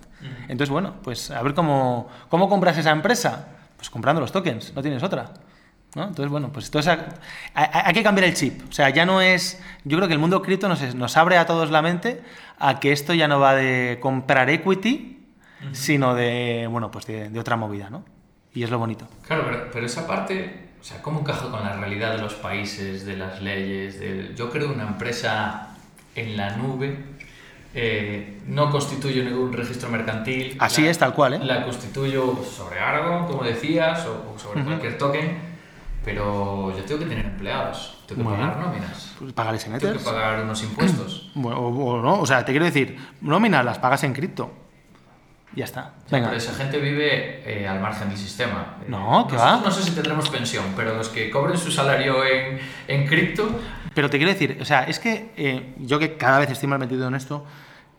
Entonces, bueno, pues a ver cómo, cómo compras esa empresa. Pues comprando los tokens, no tienes otra. ¿No? Entonces, bueno, pues a- a- hay que cambiar el chip. O sea, ya no es. Yo creo que el mundo cripto nos, nos abre a todos la mente a que esto ya no va de comprar equity, sino de, bueno, pues de, de otra movida, ¿no? Y es lo bonito. Claro, pero, pero esa parte, o sea, ¿cómo encaja con la realidad de los países, de las leyes? del- Yo creo una empresa en la nube eh, no constituyo ningún registro mercantil. Así La- es, tal cual, ¿eh? La constituyo sobre Argo, como decías, o, o sobre Ujú. cualquier token, pero yo tengo que tener empleados, tengo que pagar nóminas, Pues pagar ese tengo que pagar unos impuestos. Bueno, o, o no, o sea, te quiero decir, nóminas las pagas en cripto. Ya está. O sea, Venga. pero esa gente vive eh, al margen del sistema. Eh, No, ¿qué nosotros va? No sé si tendremos pensión, pero los que cobren su salario en, en cripto, Pero te quiero decir, o sea, es que eh, yo que cada vez estoy más metido en esto,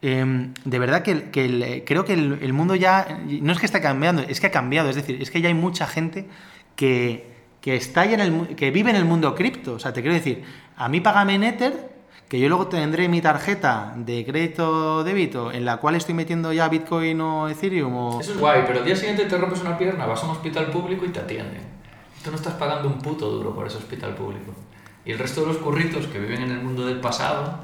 eh, de verdad que, que el- creo que el, el mundo ya, no es que está cambiando, es que ha cambiado, es decir, es que ya hay mucha gente que, que está en el, que vive en el mundo cripto, o sea, te quiero decir, a mí págame en Ether, que yo luego tendré mi tarjeta de crédito o débito en la cual estoy metiendo ya Bitcoin o Ethereum o... eso es guay, pero el día siguiente te rompes una pierna, vas a un hospital público y te atienden. Tú no estás pagando un puto duro por ese hospital público. Y el resto de los curritos que viven en el mundo del pasado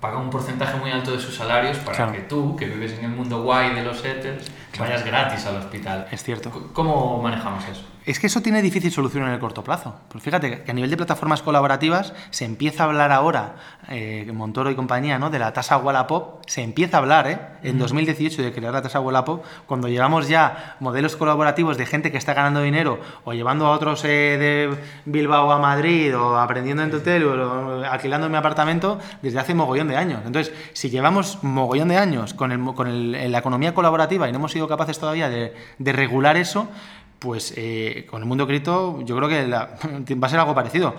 pagan un porcentaje muy alto de sus salarios para Claro. que tú, que vives en el mundo guay de los Ethers, vayas gratis al hospital. Es cierto. ¿Cómo manejamos eso? Es que eso tiene difícil solución en el corto plazo. Pues fíjate que a nivel de plataformas colaborativas se empieza a hablar ahora, eh, Montoro y compañía, ¿no? de la tasa Wallapop. Se empieza a hablar ¿eh? en 2018 de crear la tasa Wallapop, cuando llevamos ya modelos colaborativos de gente que está ganando dinero o llevando a otros eh, de Bilbao a Madrid o aprendiendo en Tutel o alquilando mi apartamento desde hace mogollón de años. Entonces, si llevamos mogollón de años con, el, con el- la economía colaborativa y no hemos sido capaces todavía de, de regular eso, pues eh, con el mundo cripto yo creo que la- va a ser algo parecido.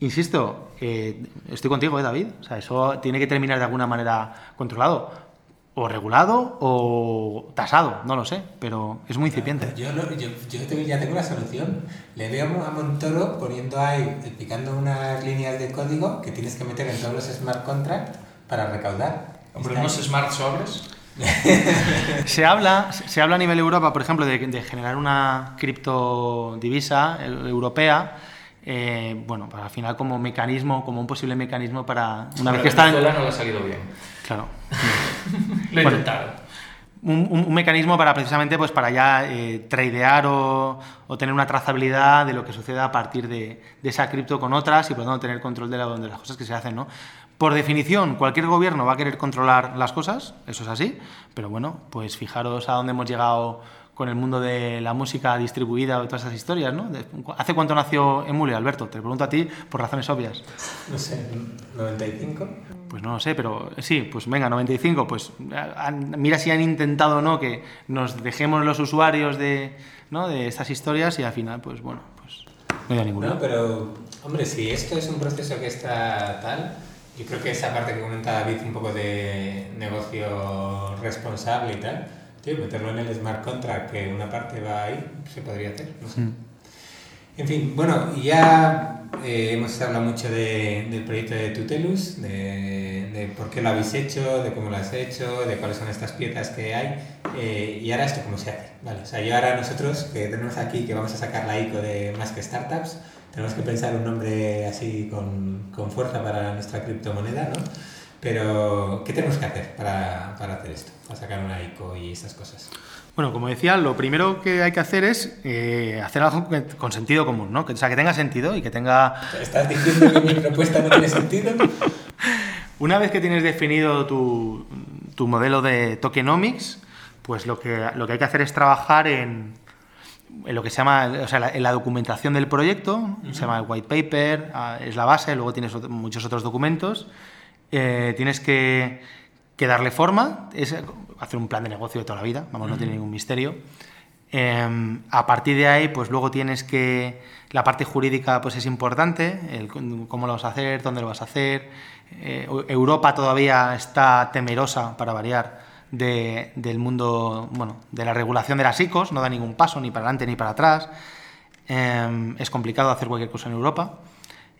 Insisto, eh, estoy contigo, ¿eh, David? O sea, eso tiene que terminar de alguna manera controlado, o regulado o tasado, no lo sé, pero es muy incipiente. Yo, yo, yo tengo- ya tengo la solución. Le veo a Montoro poniendo ahí, explicando unas líneas de código que tienes que meter en todos los smart contracts para recaudar. Hombre, unos smart sobres. Se habla, se habla a nivel Europa, por ejemplo, de, de generar una criptodivisa eh, europea, eh, bueno, para al final como mecanismo, como un posible mecanismo para una vez que están... Venezuela no le ha salido bien. Claro. Lo Bueno. intentaron. un, un- un mecanismo para precisamente pues para ya eh, tradear o, o tener una trazabilidad de lo que suceda a partir de, de esa cripto con otras y por lo tanto tener control de, la- de las cosas que se hacen, ¿no? Por definición, cualquier gobierno va a querer controlar las cosas, eso es así, pero bueno, pues fijaros a dónde hemos llegado con el mundo de la música distribuida o todas esas historias, ¿no? ¿Hace cuánto nació Emule, Alberto? Te lo pregunto a ti por razones obvias. No sé, 95. Pues no lo sé, pero sí, pues venga, 95, pues han- mira si han intentado o no que nos dejemos los usuarios de, ¿no? de estas historias y al final, pues bueno, pues no hay ninguno. No, pero, hombre, si esto es un proceso que está tal, yo creo que esa parte que comenta David, un poco de negocio responsable y tal, Sí, meterlo en el smart contract, que una parte va ahí, se podría hacer. No sé. En fin, bueno, ya eh, hemos hablado mucho de, del proyecto de Tutelus, de, de, por qué lo habéis hecho, de cómo lo has hecho, de cuáles son estas piezas que hay. Eh, y ahora esto cómo se hace. Vale, o sea, y ahora nosotros que tenemos aquí, que vamos a sacar la ICO de Más que Startups, tenemos que pensar un nombre así con, con fuerza para nuestra criptomoneda, ¿no? Pero, ¿qué tenemos que hacer para, para hacer esto? Para sacar una ICO y esas cosas. Bueno, como decía, lo primero que hay que hacer es eh, hacer algo con sentido común, ¿no? Que, o sea, que tenga sentido y que tenga... ¿Estás diciendo que mi propuesta no tiene sentido? Una vez que tienes definido tu, tu modelo de tokenomics, pues lo que, lo que hay que hacer es trabajar en lo que se llama, o sea, en la documentación del proyecto, se llama el white paper, ah, es la base, luego tienes muchos otros documentos, eh, tienes que, que, darle forma, es hacer un plan de negocio de toda la vida, vamos, no tiene ningún misterio. Em, a partir de ahí, pues luego tienes que, la parte jurídica pues es importante, el, cómo lo vas a hacer, dónde lo vas a hacer. Eh, Europa todavía está temerosa, para variar, de, del mundo, bueno, de la regulación de las ICOs, no da ningún paso ni para adelante ni para atrás. Em, es complicado hacer cualquier cosa en Europa.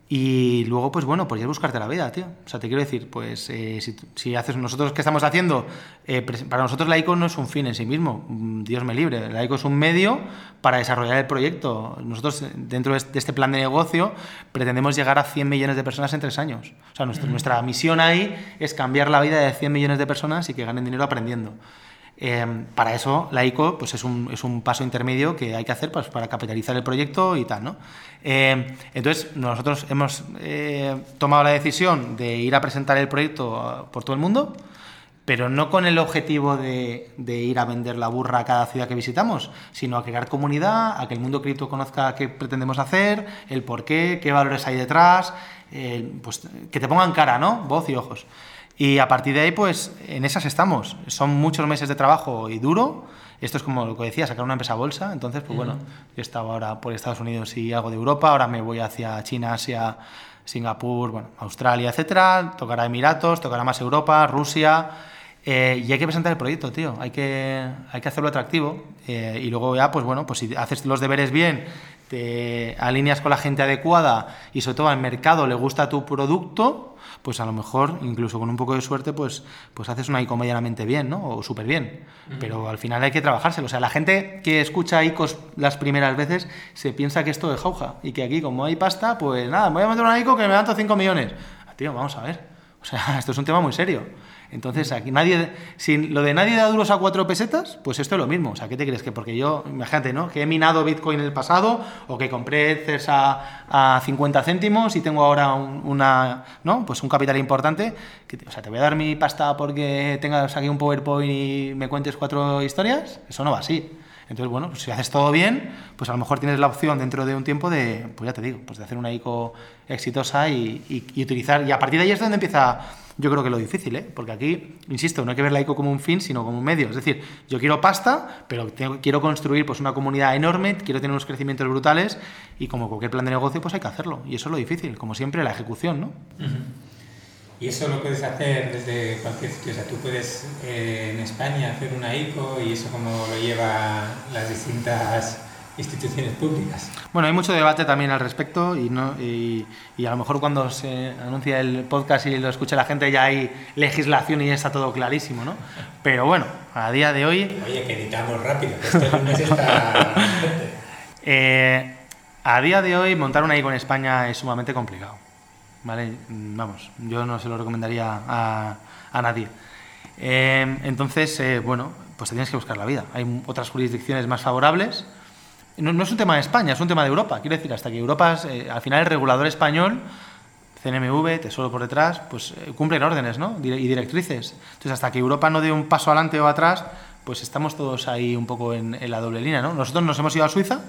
Y luego, pues bueno, ya buscarte la vida, tío. O sea, te quiero decir, pues eh, si, haces nosotros, ¿qué estamos haciendo? Eh, para nosotros la ICO no es un fin en sí mismo, mm, Dios me libre. La ICO es un medio para desarrollar el proyecto. Nosotros, dentro de este plan de negocio, pretendemos llegar a 100 millones de personas en tres años. O sea, nuestra, nuestra misión ahí es cambiar la vida de 100 millones de personas y que ganen dinero aprendiendo. Em, para eso la ICO pues es, un, es, un, paso intermedio que hay que hacer pues, para capitalizar el proyecto y tal. ¿no? Em, entonces nosotros hemos eh, tomado la decisión de ir a presentar el proyecto por todo el mundo, pero no con el objetivo de, ir a vender la burra a cada ciudad que visitamos, sino a crear comunidad, a que el mundo cripto conozca qué pretendemos hacer, el por qué, qué valores hay detrás, pues que te pongan cara, ¿no? Voz y ojos. Y a partir de ahí, pues en esas estamos. Son muchos meses de trabajo y duro. Esto es como lo que decía, sacar una empresa a bolsa. Entonces, pues bueno, yo he estado ahora por Estados Unidos y algo de Europa, ahora me voy hacia China, Asia, Singapur, bueno, Australia, etcétera. Tocará Emiratos, tocará más Europa, Rusia. Eh, y hay que presentar el proyecto, tío. Hay que, hay que hacerlo atractivo. Eh, y luego ya, pues bueno, pues si haces los deberes bien, te alineas con la gente adecuada y sobre todo al mercado le gusta tu producto, pues a lo mejor, incluso con un poco de suerte, pues, pues haces una ICO medianamente bien, ¿no? O súper bien. Pero al final hay que trabajárselo. O sea, la gente que escucha ICOs las primeras veces se piensa que esto es jauja y que aquí, como hay pasta, pues nada, me voy a meter una ICO que me levanto 5 millones. Ah, tío, vamos a ver. O sea, esto es un tema muy serio. Entonces, aquí nadie, sin lo de nadie da duros a cuatro pesetas, pues esto es lo mismo. O sea, ¿qué te crees? Que porque yo, imagínate, ¿no? Que he minado Bitcoin en el pasado o que compré CES a, 50 céntimos y tengo ahora un, una, ¿no? Pues un capital importante. Que, o sea, ¿te voy a dar mi pasta porque tengas aquí un PowerPoint y me cuentes cuatro historias? Eso no va así. Entonces, bueno, pues si haces todo bien, pues a lo mejor tienes la opción dentro de un tiempo de, pues ya te digo, pues de hacer una ICO exitosa y, utilizar. Y a partir de ahí es donde empieza yo creo que lo difícil, ¿eh? porque aquí, insisto, no hay que ver la ICO como un fin, sino como un medio. Es decir, yo quiero pasta, pero quiero construir pues, una comunidad enorme, quiero tener unos crecimientos brutales y como cualquier plan de negocio, pues hay que hacerlo. Y eso es lo difícil, como siempre, la ejecución. ¿no? Y eso lo puedes hacer desde cualquier sitio. O sea, tú puedes eh, en España hacer una ICO y eso como lo lleva las distintas instituciones públicas. Bueno, hay mucho debate también al respecto y, no, y, a lo mejor cuando se anuncia el podcast y lo escucha la gente ya hay legislación y ya está todo clarísimo, ¿no? Pero bueno, a día de hoy... Oye, que editamos rápido, que este lunes está... eh, a día de hoy montar una ICO en España es sumamente complicado, ¿vale? Vamos, yo no se lo recomendaría a, nadie. Eh, entonces, eh, bueno, pues te que buscar la vida. Hay otras jurisdicciones más favorables, no, es un tema de España, es un tema de Europa. Quiero decir, hasta que Europa, eh, al final el regulador español, CNMV, Tesoro por detrás, pues eh, cumplen órdenes ¿no? y directrices. Entonces, hasta que Europa no dé un paso adelante o atrás, pues estamos todos ahí un poco en, la doble línea. ¿no? Nosotros nos hemos ido a Suiza,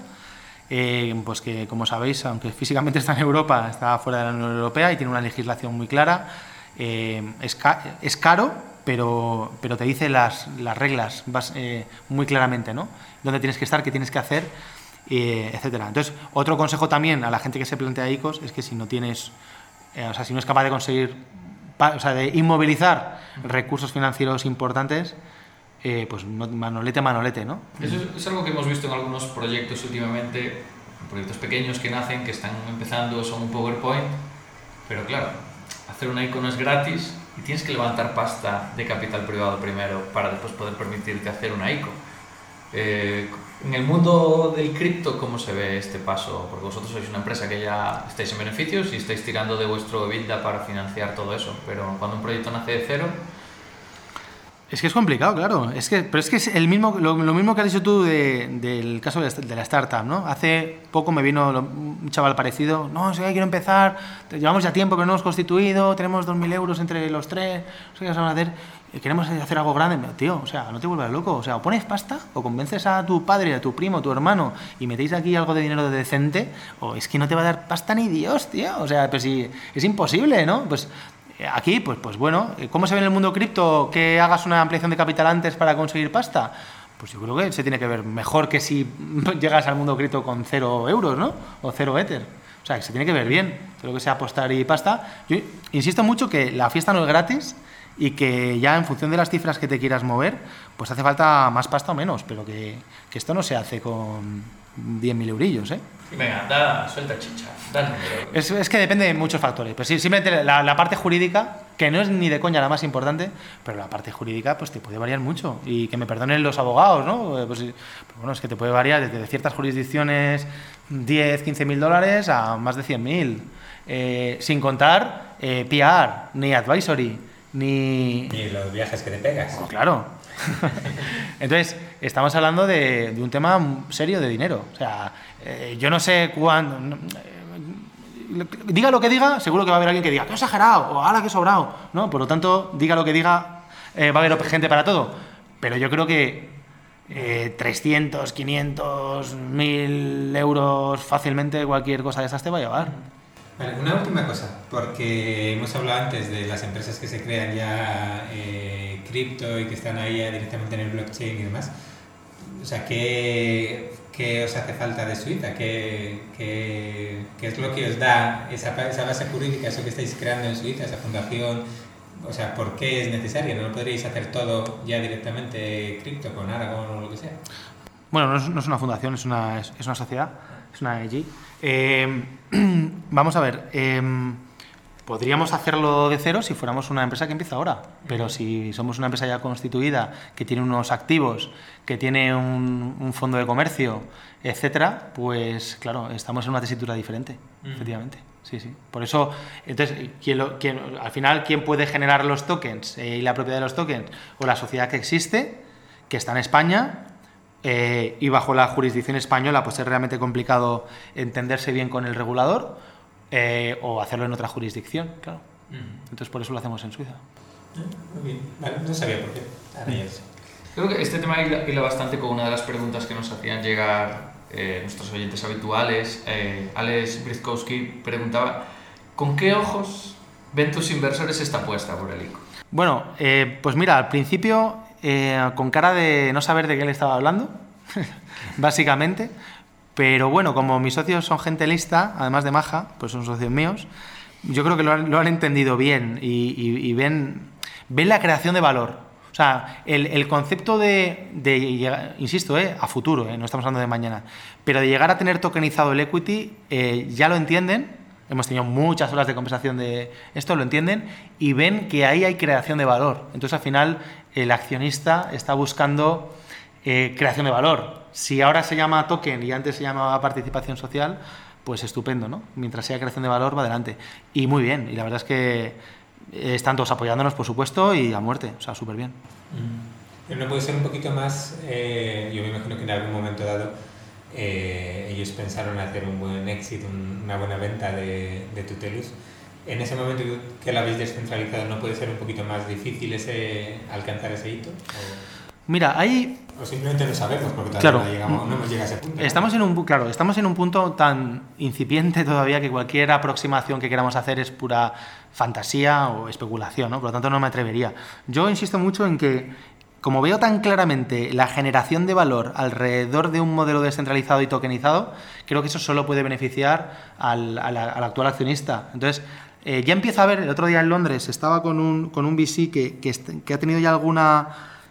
eh, pues que, como sabéis, aunque físicamente está en Europa, está fuera de la Unión Europea y tiene una legislación muy clara. es, es, caro, pero, pero te dice las, las reglas muy claramente, ¿no? Dónde tienes que estar, qué tienes que hacer etcétera. Entonces, otro consejo también a la gente que se plantea ICOs es que si no tienes, eh, o sea, si no es capaz de conseguir, o sea, de inmovilizar recursos financieros importantes, eh, pues manolete a manolete, ¿no? Es, algo que hemos visto en algunos proyectos últimamente, proyectos pequeños que nacen, que están empezando, son un PowerPoint, pero claro, hacer una icono es gratis y tienes que levantar pasta de capital privado primero para después poder permitirte hacer una ICO. Eh, en el mundo del cripto, ¿cómo se ve este paso? Porque vosotros sois una empresa que ya estáis en beneficios y estáis tirando de vuestro EBITDA para financiar todo eso, pero cuando un proyecto nace de cero, es que es complicado, claro. Es que, pero es que es el mismo, lo, mismo que has dicho tú del caso de la startup, ¿no? Hace poco me vino un chaval parecido, no, sé, quiero empezar, llevamos ya tiempo que no hemos constituido, tenemos 2.000 euros entre los tres, no sé qué vamos a hacer, queremos hacer algo grande. Tío, o sea, no te vuelvas loco, o sea, o pones pasta, o convences a tu padre, a tu primo, a tu hermano, y metéis aquí algo de dinero decente, o es que no te va a dar pasta ni Dios, tío. O sea, pues si es imposible, ¿no? Pues Aquí, pues, pues bueno, ¿cómo se ve en el mundo cripto que hagas una ampliación de capital antes para conseguir pasta? Pues yo creo que se tiene que ver mejor que si llegas al mundo cripto con cero euros, ¿no? O cero Ether. O sea, se tiene que ver bien. Creo que sea apostar y pasta. Yo insisto mucho que la fiesta no es gratis y que ya en función de las cifras que te quieras mover, pues hace falta más pasta o menos, pero que esto no se hace con 10.000 eurillos, ¿eh? Venga, da, suelta chicha. Es, es, que depende de muchos factores. Pues sí, simplemente la, la, parte jurídica, que no es ni de coña la más importante, pero la parte jurídica pues te puede variar mucho. Y que me perdonen los abogados, ¿no? Eh, pues, pues, bueno, es que te puede variar desde ciertas jurisdicciones 10, 15 mil dólares a más de 100 mil. Eh, sin contar eh, PR, ni advisory, ni... Ni los viajes que te pegas. Claro. Entonces, estamos hablando de, un tema serio de dinero. O sea, eh, yo no sé cuándo. Eh, diga lo que diga, seguro que va a haber alguien que diga, qué exagerado, o ahora que sobrado. ¿no? Por lo tanto, diga lo que diga, eh, va a haber gente para todo. Pero yo creo que 300, 500, 1000 euros fácilmente cualquier cosa de esas te va a llevar. Vale, una última cosa, porque hemos hablado antes de las empresas que se crean ya cripto y que están ahí directamente en el blockchain y demás. O sea, ¿qué, qué os hace falta de Suiza? ¿Qué, qué, qué es lo que os da esa, esa, base jurídica, eso que estáis creando en Suiza, esa fundación? O sea, ¿por qué es necesario? ¿No lo podríais hacer todo ya directamente cripto con Aragon o lo que sea? Bueno, no es, no es una fundación, es una, es, una sociedad, es una EG. Eh, vamos a ver. Eh, Podríamos hacerlo de cero si fuéramos una empresa que empieza ahora, pero si somos una empresa ya constituida, que tiene unos activos, que tiene un, fondo de comercio, etcétera, pues claro, estamos en una tesitura diferente, efectivamente. Sí, sí. Por eso, entonces, ¿quién al final, ¿quién puede generar los tokens eh, y la propiedad de los tokens? O la sociedad que existe, que está en España, eh, y bajo la jurisdicción española, pues es realmente complicado entenderse bien con el regulador eh, o hacerlo en otra jurisdicción, claro. Entonces por eso lo hacemos en Suiza. Muy bien, vale, no sabía por qué. Creo que este tema hila, bastante con una de las preguntas que nos hacían llegar eh, nuestros oyentes habituales. Eh, Alex Briskowski preguntaba, ¿con qué ojos ven tus inversores esta apuesta por el ICO? Bueno, pues mira, al principio con cara de no saber de qué le estaba hablando, básicamente, pero bueno, como mis socios son gente lista, además de maja, pues son socios míos, yo creo que lo han, entendido bien y, ven, ven la creación de valor. O sea, el, concepto de, de insisto, eh, a futuro, eh, no estamos hablando de mañana, pero de llegar a tener tokenizado el equity, eh, ya lo entienden, hemos tenido muchas horas de conversación de esto, lo entienden y ven que ahí hay creación de valor. Entonces, al final, el accionista está buscando creación de valor. Si ahora se llama token y antes se llamaba participación social, pues estupendo, ¿no? Mientras sea creación de valor, va adelante. Y muy bien, y la verdad es que están todos apoyándonos, por supuesto, y a muerte, o sea, súper bien. Mm. No puede ser un poquito más, eh, yo me imagino que en algún momento dado eh, ellos pensaron hacer un buen éxito, una buena venta de, de Tutelus. En ese momento que la habéis descentralizado, ¿no puede ser un poquito más difícil ese, alcanzar ese hito? Mira, hay o simplemente no sabemos porque todavía no, llegamos, no hemos llegado a ese punto. Estamos en un, claro, estamos en un punto tan incipiente todavía que cualquier aproximación que queramos hacer es pura fantasía o especulación, ¿no? Por lo tanto no me atrevería. Yo insisto mucho en que como veo tan claramente la generación de valor alrededor de un modelo descentralizado y tokenizado, creo que eso solo puede beneficiar al, actual accionista. Entonces, eh, ya empiezo a ver, el otro día en Londres estaba con un, con un VC que, que, ha tenido ya alguna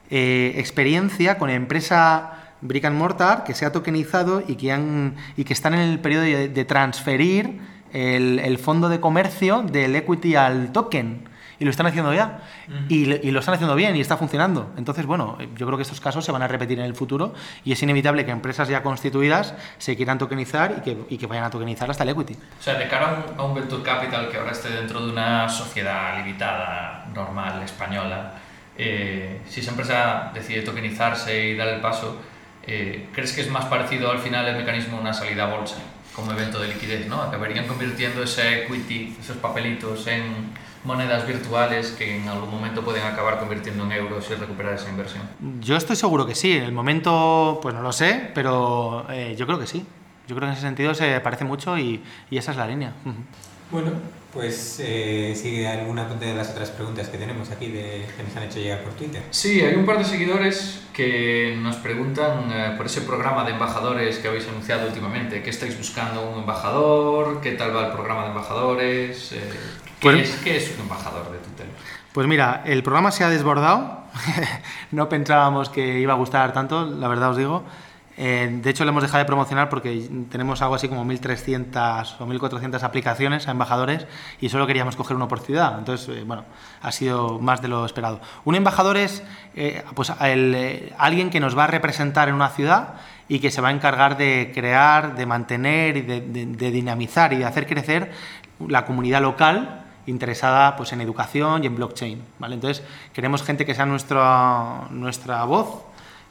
eh, experiencia con empresa brick and mortar que se ha tokenizado y que, han, y que están en el periodo de, transferir el, fondo de comercio del equity al token y lo están haciendo ya. y, lo están haciendo bien y está funcionando. Entonces, bueno, yo creo que estos casos se van a repetir en el futuro y es inevitable que empresas ya constituidas se quieran tokenizar y que, y que vayan a tokenizar hasta el equity. O sea, de cara a un, venture capital que ahora esté dentro de una sociedad limitada, normal, española, eh, si esa empresa decide tokenizarse y dar el paso, eh, ¿crees que es más parecido al final el mecanismo de una salida a bolsa como evento de liquidez? ¿no? Acabarían convirtiendo ese equity, esos papelitos en monedas virtuales que en algún momento pueden acabar convirtiendo en euros y recuperar esa inversión? Yo estoy seguro que sí. En el momento, pues no lo sé, pero eh, yo creo que sí. Yo creo que en ese sentido se parece mucho y, y esa es la línea. Bueno, pues eh, sigue alguna de las otras preguntas que tenemos aquí de, que nos han hecho llegar por Twitter. Sí, hay un par de seguidores que nos preguntan eh, por ese programa de embajadores que habéis anunciado últimamente. ¿Qué estáis buscando un embajador? ¿Qué tal va el programa de embajadores? Eh, ¿qué, pues, es, ¿Qué, es, un embajador de? Pues mira, el programa se ha desbordado. no pensábamos que iba a gustar tanto, la verdad os digo. Eh, de hecho, le hemos dejado de promocionar porque tenemos algo así como 1.300 o 1.400 aplicaciones a embajadores y solo queríamos coger uno por ciudad. Entonces, eh, bueno, ha sido más de lo esperado. Un embajador es eh, pues, alguien que nos va a representar en una ciudad y que se va a encargar de crear, de mantener y de, dinamizar y de hacer crecer la comunidad local interesada pues, en educación y en blockchain. ¿vale? Entonces, queremos gente que sea nuestra, nuestra voz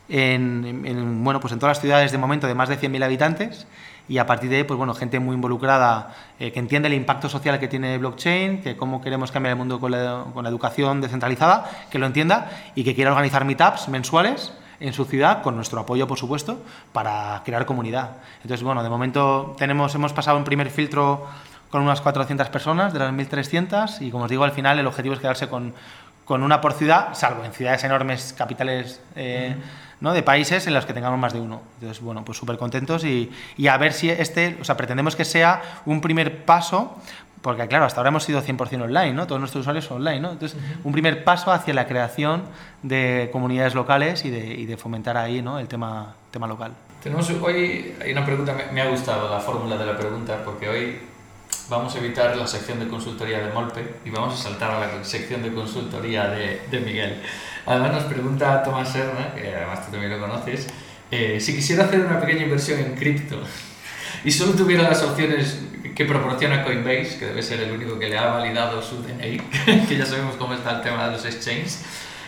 en, bueno, pues en todas las ciudades de momento de más de 100.000 habitantes y a partir de ahí, pues bueno, gente muy involucrada eh, que entiende el impacto social que tiene blockchain, que cómo queremos cambiar el mundo con la, con la educación descentralizada, que lo entienda y que quiera organizar meetups mensuales en su ciudad, con nuestro apoyo, por supuesto, para crear comunidad. Entonces, bueno, de momento tenemos, hemos pasado un primer filtro con unas 400 personas de las 1.300 y, como os digo, al final el objetivo es quedarse con, con una por ciudad, salvo en ciudades enormes, capitales... Eh, ¿no? de países en los que tengamos más de uno. Entonces, bueno, pues súper contentos y, y, a ver si este, o sea, pretendemos que sea un primer paso, porque claro, hasta ahora hemos sido 100% online, ¿no? Todos nuestros usuarios son online, ¿no? Entonces, un primer paso hacia la creación de comunidades locales y de, y de fomentar ahí, ¿no? El tema, tema local. Tenemos hoy, hay una pregunta, me, me ha gustado la fórmula de la pregunta, porque hoy vamos a evitar la sección de consultoría de Molpe y vamos a saltar a la sección de consultoría de, de Miguel. Además nos pregunta Tomás Serna, que además tú también lo conoces, eh, si quisiera hacer una pequeña inversión en cripto y solo tuviera las opciones que proporciona Coinbase, que debe ser el único que le ha validado su DNI, que ya sabemos cómo está el tema de los exchanges,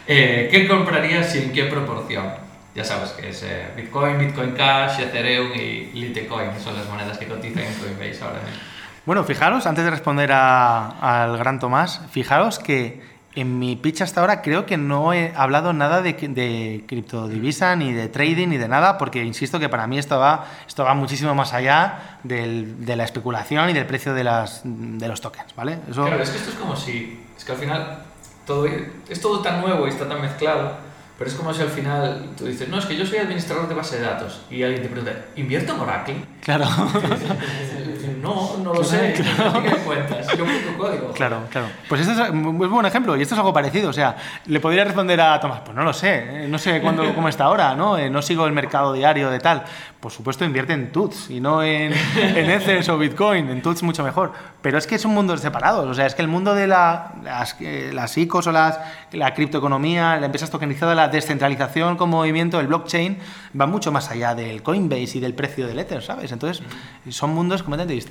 eh, ¿qué comprarías y en qué proporción? Ya sabes que es eh, Bitcoin, Bitcoin Cash, Ethereum y Litecoin, que son las monedas que cotizan en Coinbase ahora mismo. Bueno, fijaros, antes de responder al gran Tomás, fijaros que en mi pitch hasta ahora creo que no he hablado nada de, de criptodivisa, ni de trading, ni de nada, porque insisto que para mí esto va, esto va muchísimo más allá del, de la especulación y del precio de, las, de los tokens, ¿vale? Eso... Claro, es que esto es como si, es que al final todo, es todo tan nuevo y está tan mezclado pero es como si al final tú dices, no, es que yo soy administrador de base de datos y alguien te pregunta, ¿invierto en Oracle? Claro. no, no lo sé. Claro. ¿Qué cuentas? Yo pongo código. Claro, claro. Pues esto es un buen ejemplo y esto es algo parecido. O sea, le podría responder a Tomás, pues no lo sé, ¿eh? no sé cuándo, cómo está ahora, ¿no? Eh, no sigo el mercado diario de tal. Por supuesto, invierte en TUTS y no en, en Ethers o Bitcoin. En TUTS mucho mejor. Pero es que son mundos separados. O sea, es que el mundo de la, las, eh, las ICOs o las, la criptoeconomía, la empresa tokenizada, la descentralización con movimiento, el blockchain, va mucho más allá del Coinbase y del precio del Ether, ¿sabes? Entonces, son mundos completamente distintos.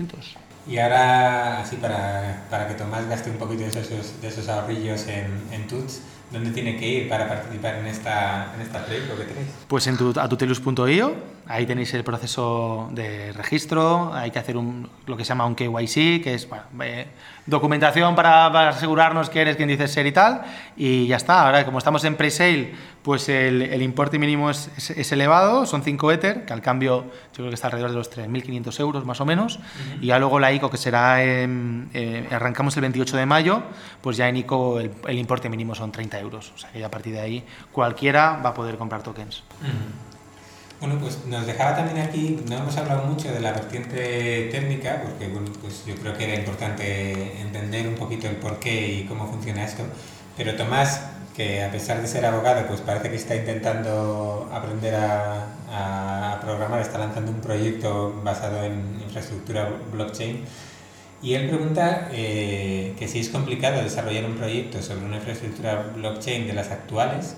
Y ahora, así para, para que Tomás gaste un poquito de esos, de esos ahorrillos en, en TUTS, ¿Dónde tiene que ir para participar en esta, en esta play, que tenéis? Pues en tu, atutelus.io, ahí tenéis el proceso de registro, hay que hacer un, lo que se llama un KYC, que es bueno, eh, documentación para, asegurarnos que eres quien dices ser y tal, y ya está. Ahora, como estamos en pre-sale, pues el, el, importe mínimo es, es, elevado, son 5 Ether, que al cambio yo creo que está alrededor de los 3.500 euros más o menos, y ya luego la ICO, que será, eh, arrancamos el 28 de mayo, pues ya en ICO el, el importe mínimo son 30 euros, o sea que ya a partir de ahí cualquiera va a poder comprar tokens. Bueno, pues nos dejaba también aquí, no hemos hablado mucho de la vertiente técnica, porque bueno, pues yo creo que era importante entender un poquito el porqué y cómo funciona esto, pero Tomás, que a pesar de ser abogado, pues parece que está intentando aprender a, a programar, está lanzando un proyecto basado en infraestructura blockchain. Y él pregunta eh, que si es complicado desarrollar un proyecto sobre una infraestructura blockchain de las actuales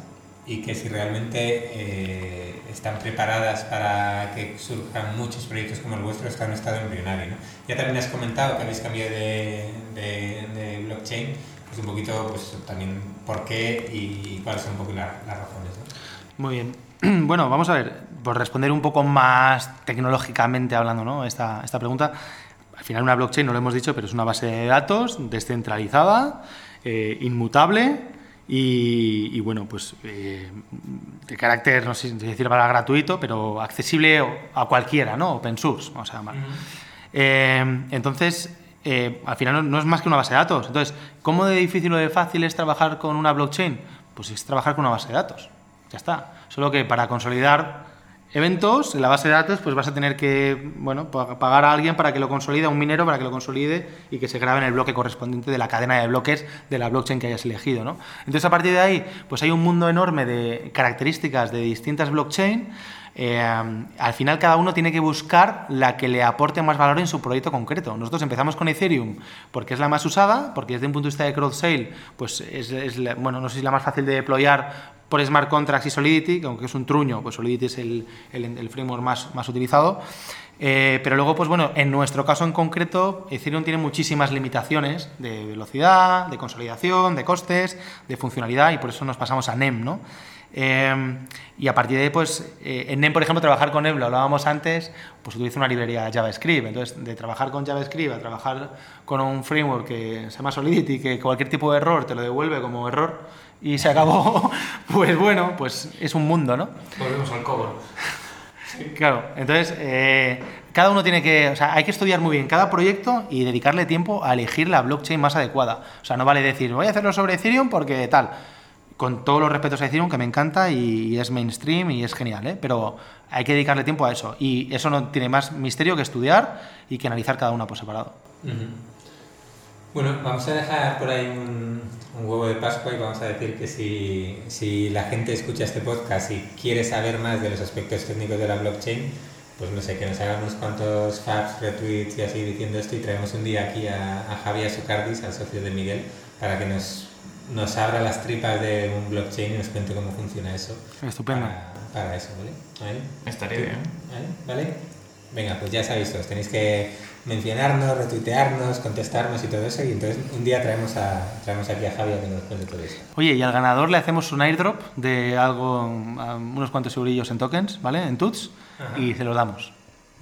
y que si realmente eh, están preparadas para que surjan muchos proyectos como el vuestro, está en un estado embrionario. ¿no? Ya también has comentado que habéis cambiado de, de, de blockchain pues un poquito pues también por qué y, cuáles son un poco las razones. Muy bien. Bueno, vamos a ver, por responder un poco más tecnológicamente hablando ¿no? esta, esta pregunta, al final una blockchain, no lo hemos dicho, pero es una base de datos descentralizada, eh, inmutable y, y, bueno, pues eh, de carácter, no sé si decir para gratuito, pero accesible a cualquiera, ¿no? Open source, vamos a llamar. Uh -huh. eh, entonces, eh, al final no, es más que una base de datos. Entonces, ¿cómo de difícil o de fácil es trabajar con una blockchain? Pues es trabajar con una base de datos. Ya está. Solo que para consolidar eventos en la base de datos, pues vas a tener que bueno, pagar a alguien para que lo consolide, a un minero para que lo consolide y que se grabe en el bloque correspondiente de la cadena de bloques de la blockchain que hayas elegido. ¿no? Entonces, a partir de ahí, pues hay un mundo enorme de características de distintas blockchain eh, al final cada uno tiene que buscar la que le aporte más valor en su proyecto concreto. Nosotros empezamos con Ethereum porque es la más usada, porque desde un punto de vista de crowd sale, pues es, la, bueno, no sé si es la más fácil de deployar por smart contracts y Solidity, aunque es un truño, pues Solidity es el, el, el framework más, más utilizado. Eh, pero luego, pues bueno, en nuestro caso en concreto, Ethereum tiene muchísimas limitaciones de velocidad, de consolidación, de costes, de funcionalidad y por eso nos pasamos a NEM, ¿no? Eh, y a partir de ahí, pues, eh, en NEM, por ejemplo, trabajar con NEM, lo hablábamos antes, pues utiliza una librería JavaScript. Entonces, de trabajar con JavaScript a trabajar con un framework que se llama Solidity, que cualquier tipo de error te lo devuelve como error y se acabó, pues bueno, pues es un mundo, ¿no? Volvemos al cobre. Claro, entonces eh, cada uno tiene que, o sea, hay que estudiar muy bien cada proyecto y dedicarle tiempo a elegir la blockchain más adecuada. O sea, no vale decir, voy a hacerlo sobre Ethereum porque tal con todos los respetos a Ethereum, que me encanta y, y es mainstream y es genial, ¿eh? pero hay que dedicarle tiempo a eso. Y eso no tiene más misterio que estudiar y que analizar cada una por separado. Uh -huh. Bueno, vamos a dejar por ahí un, un, huevo de Pascua y vamos a decir que si, si la gente escucha este podcast y quiere saber más de los aspectos técnicos de la blockchain, pues no sé, que nos hagan unos cuantos faps, retweets y así diciendo esto y traemos un día aquí a, a Javier Sucardis, al socio de Miguel, para que nos nos abra las tripas de un blockchain y nos cuente cómo funciona eso. Estupendo. Para, para eso, ¿vale? ¿vale? Estaría bien. ¿Vale? ¿Vale? Venga, pues ya sabéis todos, tenéis que mencionarnos, retuitearnos, contestarnos y todo eso y entonces un día traemos, a, traemos aquí a Javi a que nos cuente todo eso. Oye, y al ganador le hacemos un airdrop de algo, unos cuantos eurillos en tokens, ¿vale? En tuts Ajá. y se los damos.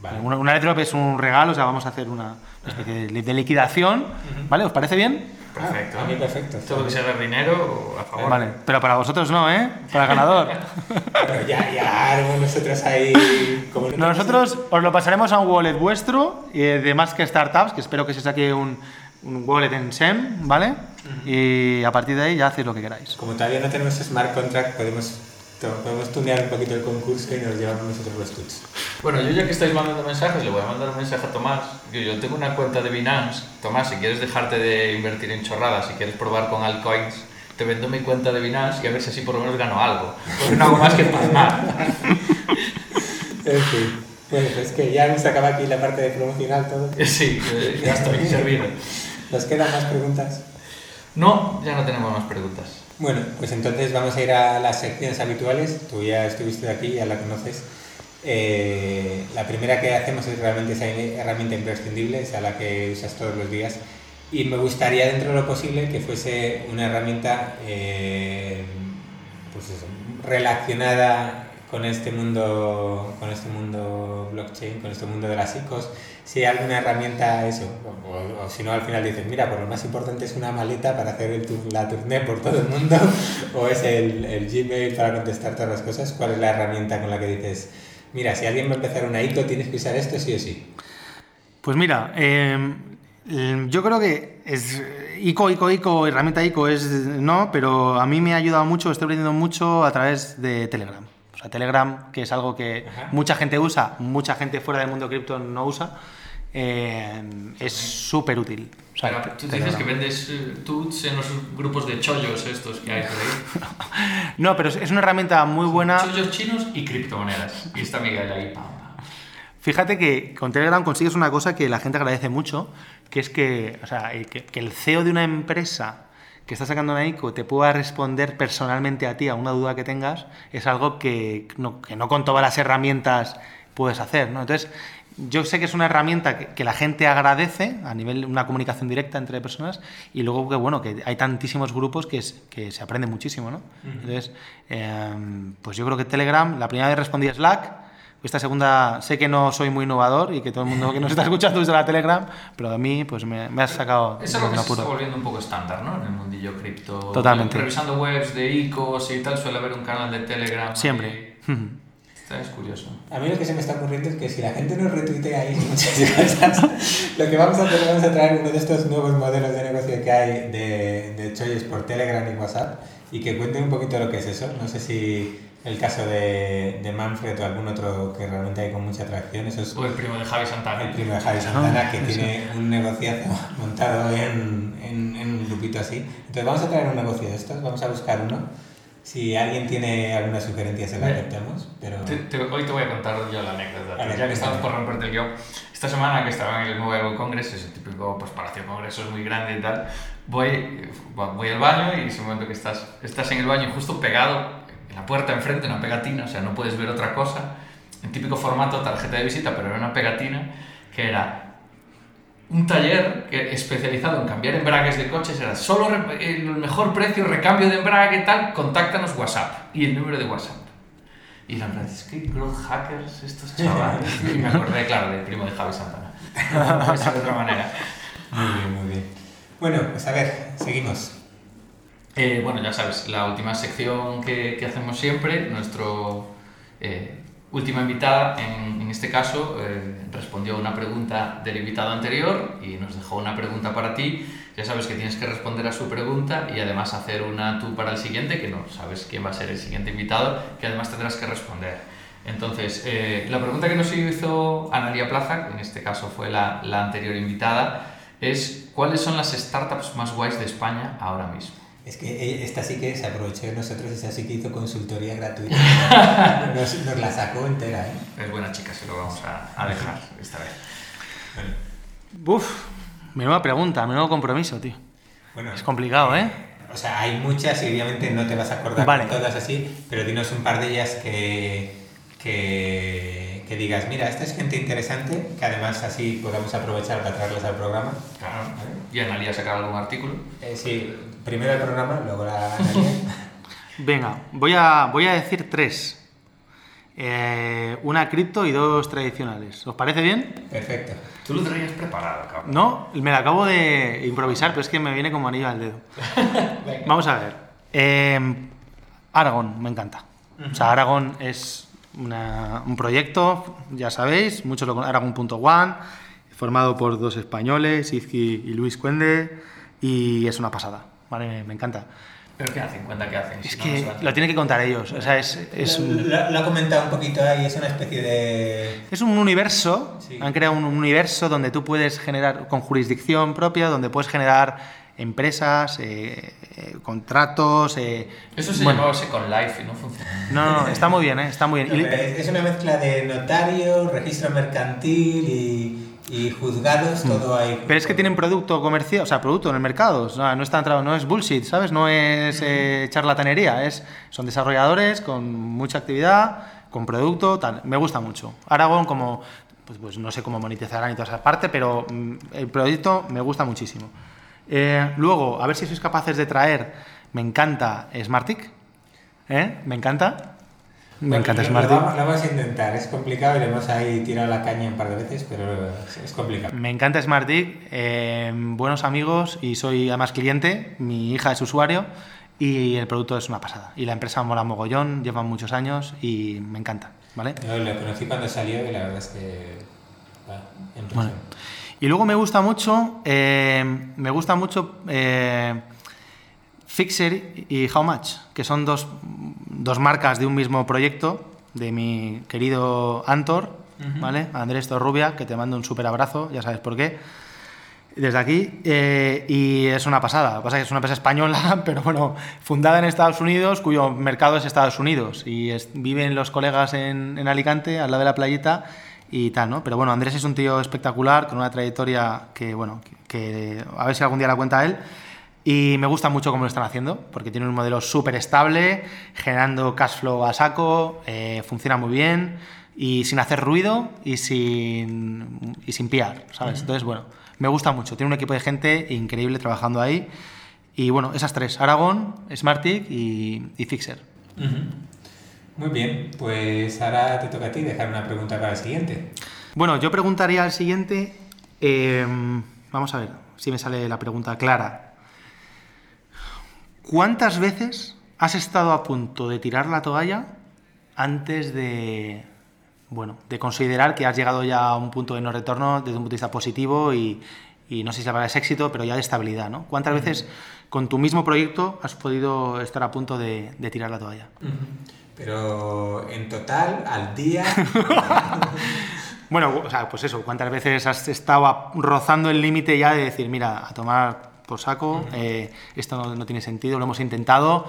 Vale. Un, un airdrop es un regalo, o sea, vamos a hacer una especie de, de liquidación, ¿vale? ¿Os parece bien? Perfecto. Ah, a mí perfecto. Todo que sea ver dinero, a favor. Vale, pero para vosotros no, ¿eh? Para el ganador. bueno, ya, ya nosotros ahí... Como no nosotros os lo pasaremos a un wallet vuestro eh, de más que startups, que espero que se saque un, un wallet en SEM, ¿vale? Uh -huh. Y a partir de ahí ya hacéis lo que queráis. Como todavía no tenemos smart contract, podemos podemos tunear un poquito el concurso y nos llevamos nosotros los tuts. Bueno, yo ya que estáis mandando mensajes, le voy a mandar un mensaje a Tomás. Yo, yo tengo una cuenta de Binance. Tomás, si quieres dejarte de invertir en chorradas, si quieres probar con altcoins, te vendo mi cuenta de Binance y a ver si así por lo menos gano algo. Porque no hago más que pasmar. en fin. Bueno, pues que ya se acaba aquí la parte de promocional todo. Sí, ya estoy servido. ¿Nos quedan más preguntas? No, ya no tenemos más preguntas. Bueno, pues entonces vamos a ir a las secciones habituales. Tú ya estuviste aquí, ya la conoces. Eh, la primera que hacemos es realmente esa herramienta imprescindible, esa la que usas todos los días. Y me gustaría, dentro de lo posible, que fuese una herramienta eh, pues relacionada con este mundo con este mundo blockchain, con este mundo de las ICOs, si hay alguna herramienta eso, o, o, si no al final dices, mira, pues lo más importante es una maleta para hacer el, la tournée por todo el mundo, o es el, el, Gmail para contestar todas las cosas, ¿cuál es la herramienta con la que dices, mira, si alguien va a empezar una ICO tienes que usar esto sí o sí? Pues mira, eh, yo creo que es ICO, ICO, ICO, herramienta ICO es no, pero a mí me ha ayudado mucho, estoy aprendiendo mucho a través de Telegram. O sea, Telegram, que es algo que Ajá. mucha gente usa, mucha gente fuera del mundo cripto no usa. eh, es súper útil. O sea, Pero tú dices que vendes eh, tuts en los grupos de chollos estos que hay por ahí. No, pero es- una herramienta muy buena. Chollos chinos y criptomonedas. Y está Miguel ahí. Fíjate que con Telegram consigues una cosa que la gente agradece mucho, que es que, o sea, eh, que, que el CEO de una empresa que está sacando una ICO te pueda responder personalmente a ti a una duda que tengas, es algo que no, que no con todas las herramientas puedes hacer. ¿no? Entonces, yo sé que es una herramienta que, que la gente agradece a nivel de una comunicación directa entre personas y luego que bueno que hay tantísimos grupos que, es- que se aprende muchísimo, ¿no? Entonces, eh, pues yo creo que Telegram, la primera vez respondí a Slack, esta segunda sé que no soy muy innovador y que todo el mundo que nos está escuchando usa la Telegram, pero a mí pues me, me has sacado Es algo de que se está volviendo un poco estándar, ¿no? En el mundillo cripto. Totalmente. Revisando webs de ICOs y tal, suele haber un canal de Telegram. Siempre. es curioso. A mí lo que se me está ocurriendo es que si la gente nos retuitea ahí muchas cosas, lo que vamos a hacer vamos a traer uno de estos nuevos modelos de negocio que hay de, de chollos por Telegram y WhatsApp y que cuente un poquito lo que es eso. No sé si el caso de, de Manfred o algún otro que realmente hay con mucha atracción, eso es O el primo de Javi Santana. el primo de Javi Santana que tiene un negociazo montado en, en, en un grupito así. Entonces vamos a traer un negocio de estos, vamos a buscar uno. Si alguien tiene alguna sugerencia se la aceptamos, pero... Te- te- hoy te voy a contar yo la anécdota. Ver, ya que estamos por romperte el guion. Esta semana que estaba en el Mobile World Congress, ese típico pues, palacio de congresos muy grande y tal, voy, voy al baño y ese momento que estás, estás en el baño justo pegado en la puerta enfrente, una pegatina, o sea, no puedes ver otra cosa. En típico formato tarjeta de visita, pero era una pegatina que era un taller que- especializado en cambiar embragues de coches era solo el mejor precio, recambio de embrague, tal, contáctanos WhatsApp y el número de WhatsApp. Y la verdad es que growth hackers estos chavales. Y me acordé, claro, del primo de Javi Santana. No de otra manera. Muy bien, muy bien. Bueno, pues a ver, seguimos. Eh, bueno, ya sabes, la última sección que, hacemos siempre, nuestro eh, última invitada, en, este caso, eh, respondió a una pregunta del invitado anterior y nos dejó una pregunta para ti. Ya sabes que tienes que responder a su pregunta y además hacer una tú para el siguiente, que no sabes quién va a ser el siguiente invitado, que además tendrás que responder. Entonces, la pregunta que nos hizo Analia Plaza, que en este caso fue la anterior invitada, es ¿cuáles son las startups más guays de España ahora mismo? Es que ella- esta sí que se aprovechó de nosotros, esa sí que hizo consultoría gratuita. Nos, nos la sacó entera, ¿eh? Es buena chica, se lo vamos a, a dejar esta vez. Uf, menuda pregunta, menudo compromiso, tío. Bueno, Es complicado, ¿eh? O sea, hay muchas y obviamente no te vas a acordar Vale. de todas así, pero dinos un par de ellas que, que, que digas, mira, esta es gente interesante, que además así podamos aprovechar para traerlas al programa. Claro. Y Analia sacar algún artículo. Eh, sí, primero el programa, luego la analía. Venga, voy a, voy a decir tres. Eh, una cripto y dos tradicionales. ¿Os parece bien? Perfecto. Tú lo traías preparado, cabrón. No, me la acabo de improvisar, pero es que me viene como anillo al dedo. Vamos a ver. Eh, Aragon, me encanta. O sea, Aragon es una- un proyecto, ya sabéis, muchos lo conocen, Aragon.one, formado por dos españoles, Izky y Luis Cuende, y es una pasada, ¿vale? Me, me encanta. ¿Pero qué hacen? Cuenta qué hacen. Es si que no lo tienen que contar ellos, o sea, es, es un... Lo, lo ha comentado un poquito ahí, es una especie de... Es un universo, Sí. han creado un universo donde tú puedes generar, con jurisdicción propia, donde puedes generar empresas, eh, eh, contratos. eh, Eso se bueno, llamaba Second Life y no funciona. No, no, está muy bien, ¿eh? está muy No, bien. Pero es, una mezcla de notario, registro mercantil y, y juzgados, todo ahí. pero es que tienen producto comercial, o sea, producto en el mercado. O sea, no, está entrado, no es bullshit, ¿sabes? No es eh, charlatanería, es, son desarrolladores con mucha actividad, con producto, tal. Me gusta mucho. Aragón, como, pues, pues no sé cómo monetizarán y toda esa parte, pero mm, el proyecto me gusta muchísimo. Eh, luego, a ver si sois capaces de traer, me encanta Smartick, ¿eh? Me encanta. Me Bueno, encanta Smartick. Lo lo vamos a intentar, es complicado le hemos ahí tirado la caña un par de veces, pero es, complicado. Me encanta SmartDick, eh, buenos amigos y soy además cliente, mi hija es usuario y el producto es una pasada. Y la empresa mola mogollón, llevan muchos años y me encanta, ¿vale? Yo lo conocí cuando salió y la verdad es que... Bueno. Y luego me gusta mucho, eh, me gusta mucho eh, Fixer y How Much, que son dos, dos marcas de un mismo proyecto de mi querido Antor, ¿vale? Andrés Torrubia, que te mando un súper abrazo, ya sabes por qué. Desde aquí, eh, y es una pasada. Lo que pasa es que es una empresa española, pero bueno, fundada en Estados Unidos, cuyo mercado es Estados Unidos. Y viven los colegas en, en Alicante, al lado de la playita, y tal, ¿no? Pero bueno, Andrés es un tío espectacular, con una trayectoria que, bueno, que, a ver si algún día la cuenta él. Y me gusta mucho cómo lo están haciendo, porque tiene un modelo súper estable, generando cash flow a saco, eh, funciona muy bien y sin hacer ruido y sin, y sin piar, ¿sabes? Entonces, bueno, me gusta mucho. Tiene un equipo de gente increíble trabajando ahí. Y bueno, esas tres, Aragon, Smartick y, y Fixer. Muy bien, pues ahora te toca a ti dejar una pregunta para el siguiente. Bueno, yo preguntaría al siguiente, em, vamos a ver si me sale la pregunta clara. ¿Cuántas veces has estado a punto de tirar la toalla antes de, bueno, de considerar que has llegado ya a un punto de no retorno desde un punto de vista positivo y, no sé si la palabra es éxito, pero ya de estabilidad, ¿no? ¿Cuántas veces con tu mismo proyecto has podido estar a punto de, tirar la toalla? Pero en total, al día... bueno, o sea, pues eso, ¿cuántas veces has estado rozando el límite ya de decir, mira, a tomar por saco, eh, esto no, tiene sentido, lo hemos intentado,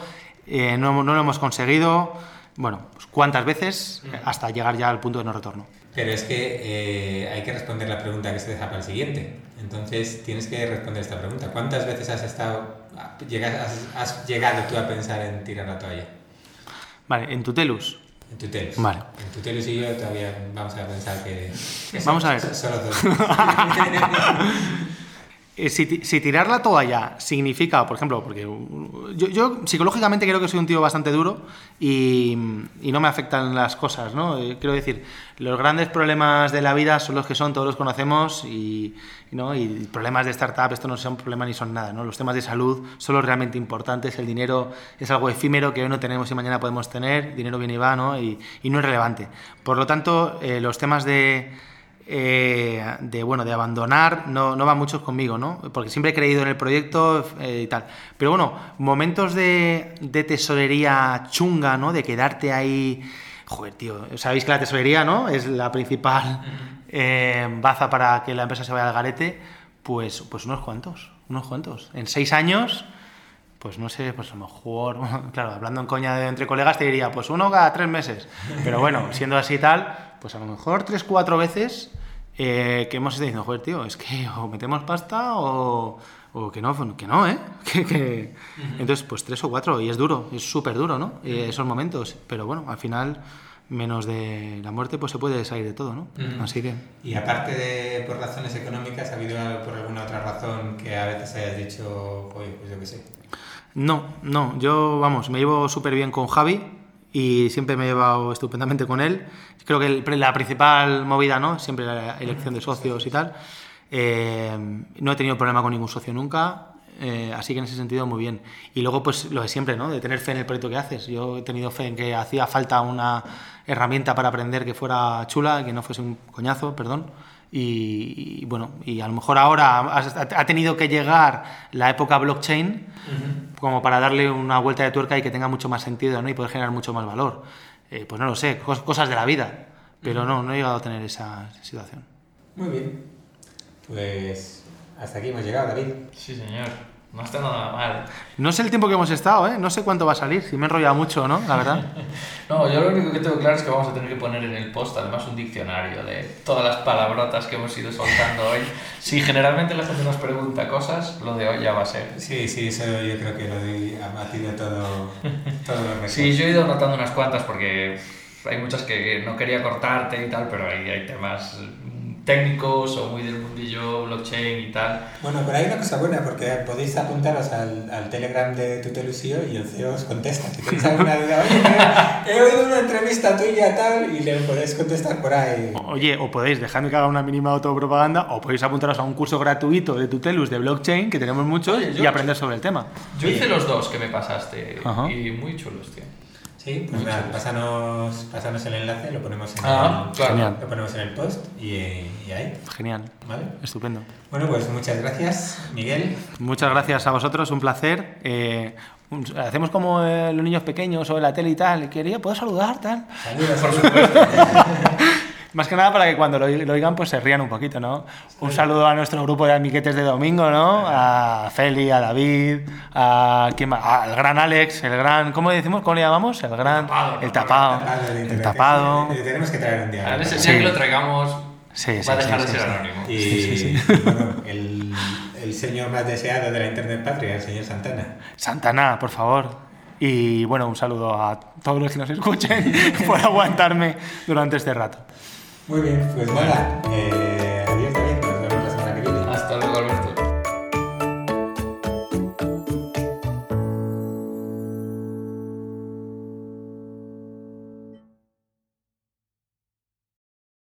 eh, no, no, lo hemos conseguido? Bueno, pues ¿cuántas veces hasta llegar ya al punto de no retorno? Pero es que eh, hay que responder la pregunta que se deja para el siguiente. Entonces tienes que responder esta pregunta. ¿Cuántas veces has estado, has, has llegado tú a pensar en tirar la toalla? Vale, en Tutelus. En Tutelus. Vale. En Tutelus y yo todavía vamos a pensar que. vamos a ver. Solo dos. Eh, si, tirar la toalla significa, por ejemplo, porque yo, psicológicamente creo que soy un tío bastante duro y, no me afectan las cosas, ¿no? Eh, quiero decir, los grandes problemas de la vida son los que son, todos los conocemos y, ¿no? y problemas de startup, esto no son problemas ni son nada, ¿no? Los temas de salud son los realmente importantes, el dinero es algo efímero que hoy no tenemos y mañana podemos tener, dinero viene y va, ¿no? Y, no es relevante. Por lo tanto, eh, los temas de eh, de, bueno, de abandonar no, no va mucho conmigo, ¿no? Porque siempre he creído en el proyecto eh, y tal. Pero bueno, momentos de, de, tesorería chunga, ¿no? De quedarte ahí... Joder, tío, sabéis que la tesorería, ¿no? Es la principal eh, baza para que la empresa se vaya al garete. Pues, pues unos cuantos, unos cuantos. En seis años pues no sé, pues a lo mejor, claro, hablando en coña de entre colegas te diría, pues uno cada tres meses. Pero bueno, siendo así tal, pues a lo mejor tres, cuatro veces eh, que hemos estado diciendo, joder, tío, es que o metemos pasta o, o que no, que no, ¿eh? Que, Entonces, pues tres o cuatro, y es duro, es súper duro, ¿no? esos momentos, pero bueno, al final, menos de la muerte, pues se puede salir de todo, ¿no? Así que... Y aparte de por razones económicas, ¿ha habido por alguna otra razón que a veces hayas dicho, oye, pues yo qué sé? No, no, yo, vamos, me llevo súper bien con Javi, y siempre me he llevado estupendamente con él. Creo que la principal movida, ¿no? Siempre la elección de socios y tal. Eh, no he tenido problema con ningún socio nunca, eh, así que en ese sentido muy bien. Y luego, pues lo de siempre, ¿no? De tener fe en el proyecto que haces. Yo he tenido fe en que hacía falta una herramienta para aprender que fuera chula, que no fuese un coñazo, perdón. Y, bueno, y a lo mejor ahora ha, tenido que llegar la época blockchain como para darle una vuelta de tuerca y que tenga mucho más sentido ¿no? y poder generar mucho más valor. Eh, pues no lo sé, cosas de la vida, pero no, no he llegado a tener esa situación. Muy bien, pues hasta aquí hemos llegado, David. Sí, señor. No está nada mal. No sé el tiempo que hemos estado, ¿eh? No sé cuánto va a salir, si me he enrollado mucho, ¿no? La verdad. no, yo lo único que tengo claro es que vamos a tener que poner en el post además un diccionario de todas las palabrotas que hemos ido soltando hoy. Si generalmente la gente nos pregunta cosas, lo de hoy ya va a ser. Sí, sí, eso yo creo que lo de ha batido todo, todo lo Sí, yo he ido anotando unas cuantas porque hay muchas que no quería cortarte y tal, pero ahí hay temas técnicos o muy del mundillo blockchain y tal. Bueno, pero hay una cosa buena porque podéis apuntaros al, al Telegram de Tutelusio y el CEO os contesta. Si tenéis alguna duda, oye, he oído una entrevista tuya tal y le podéis contestar por ahí. Oye, o podéis dejarme que haga una mínima autopropaganda o podéis apuntaros a un curso gratuito de Tutelus de blockchain, que tenemos muchos, y aprender sobre el tema. Yo hice los dos que me pasaste y muy chulos, tío. Sí, pues nada, pásanos, pásanos, el enlace, lo ponemos en, ah, el, lo ponemos en el post y, y, ahí. Genial. ¿Vale? Estupendo. Bueno, pues muchas gracias, Miguel. Muchas gracias a vosotros, un placer. Eh, hacemos como eh, los niños pequeños o la tele y tal. Quería, ¿puedo saludar? Tal? Saludos, por supuesto. Más que nada para que cuando lo, lo oigan pues se rían un poquito, ¿no? Un saludo a nuestro grupo de amiguetes de domingo, ¿no? A Feli, a David, a ¿quién más? al gran Alex, el gran, ¿cómo decimos? ¿Cómo le llamamos? El gran, tapado, el tapado, el tapado. Le tenemos que traer un día. A ver, ese Sí. día que lo traigamos Sí, sí, va a dejar sí, de sí, ser sí. anónimo. Y bueno, el, el señor más deseado de la Internet Patria, el señor Santana. Santana, por favor. Y bueno, un saludo a todos los que nos escuchen por aguantarme durante este rato. Muy bien, pues Mara, eh,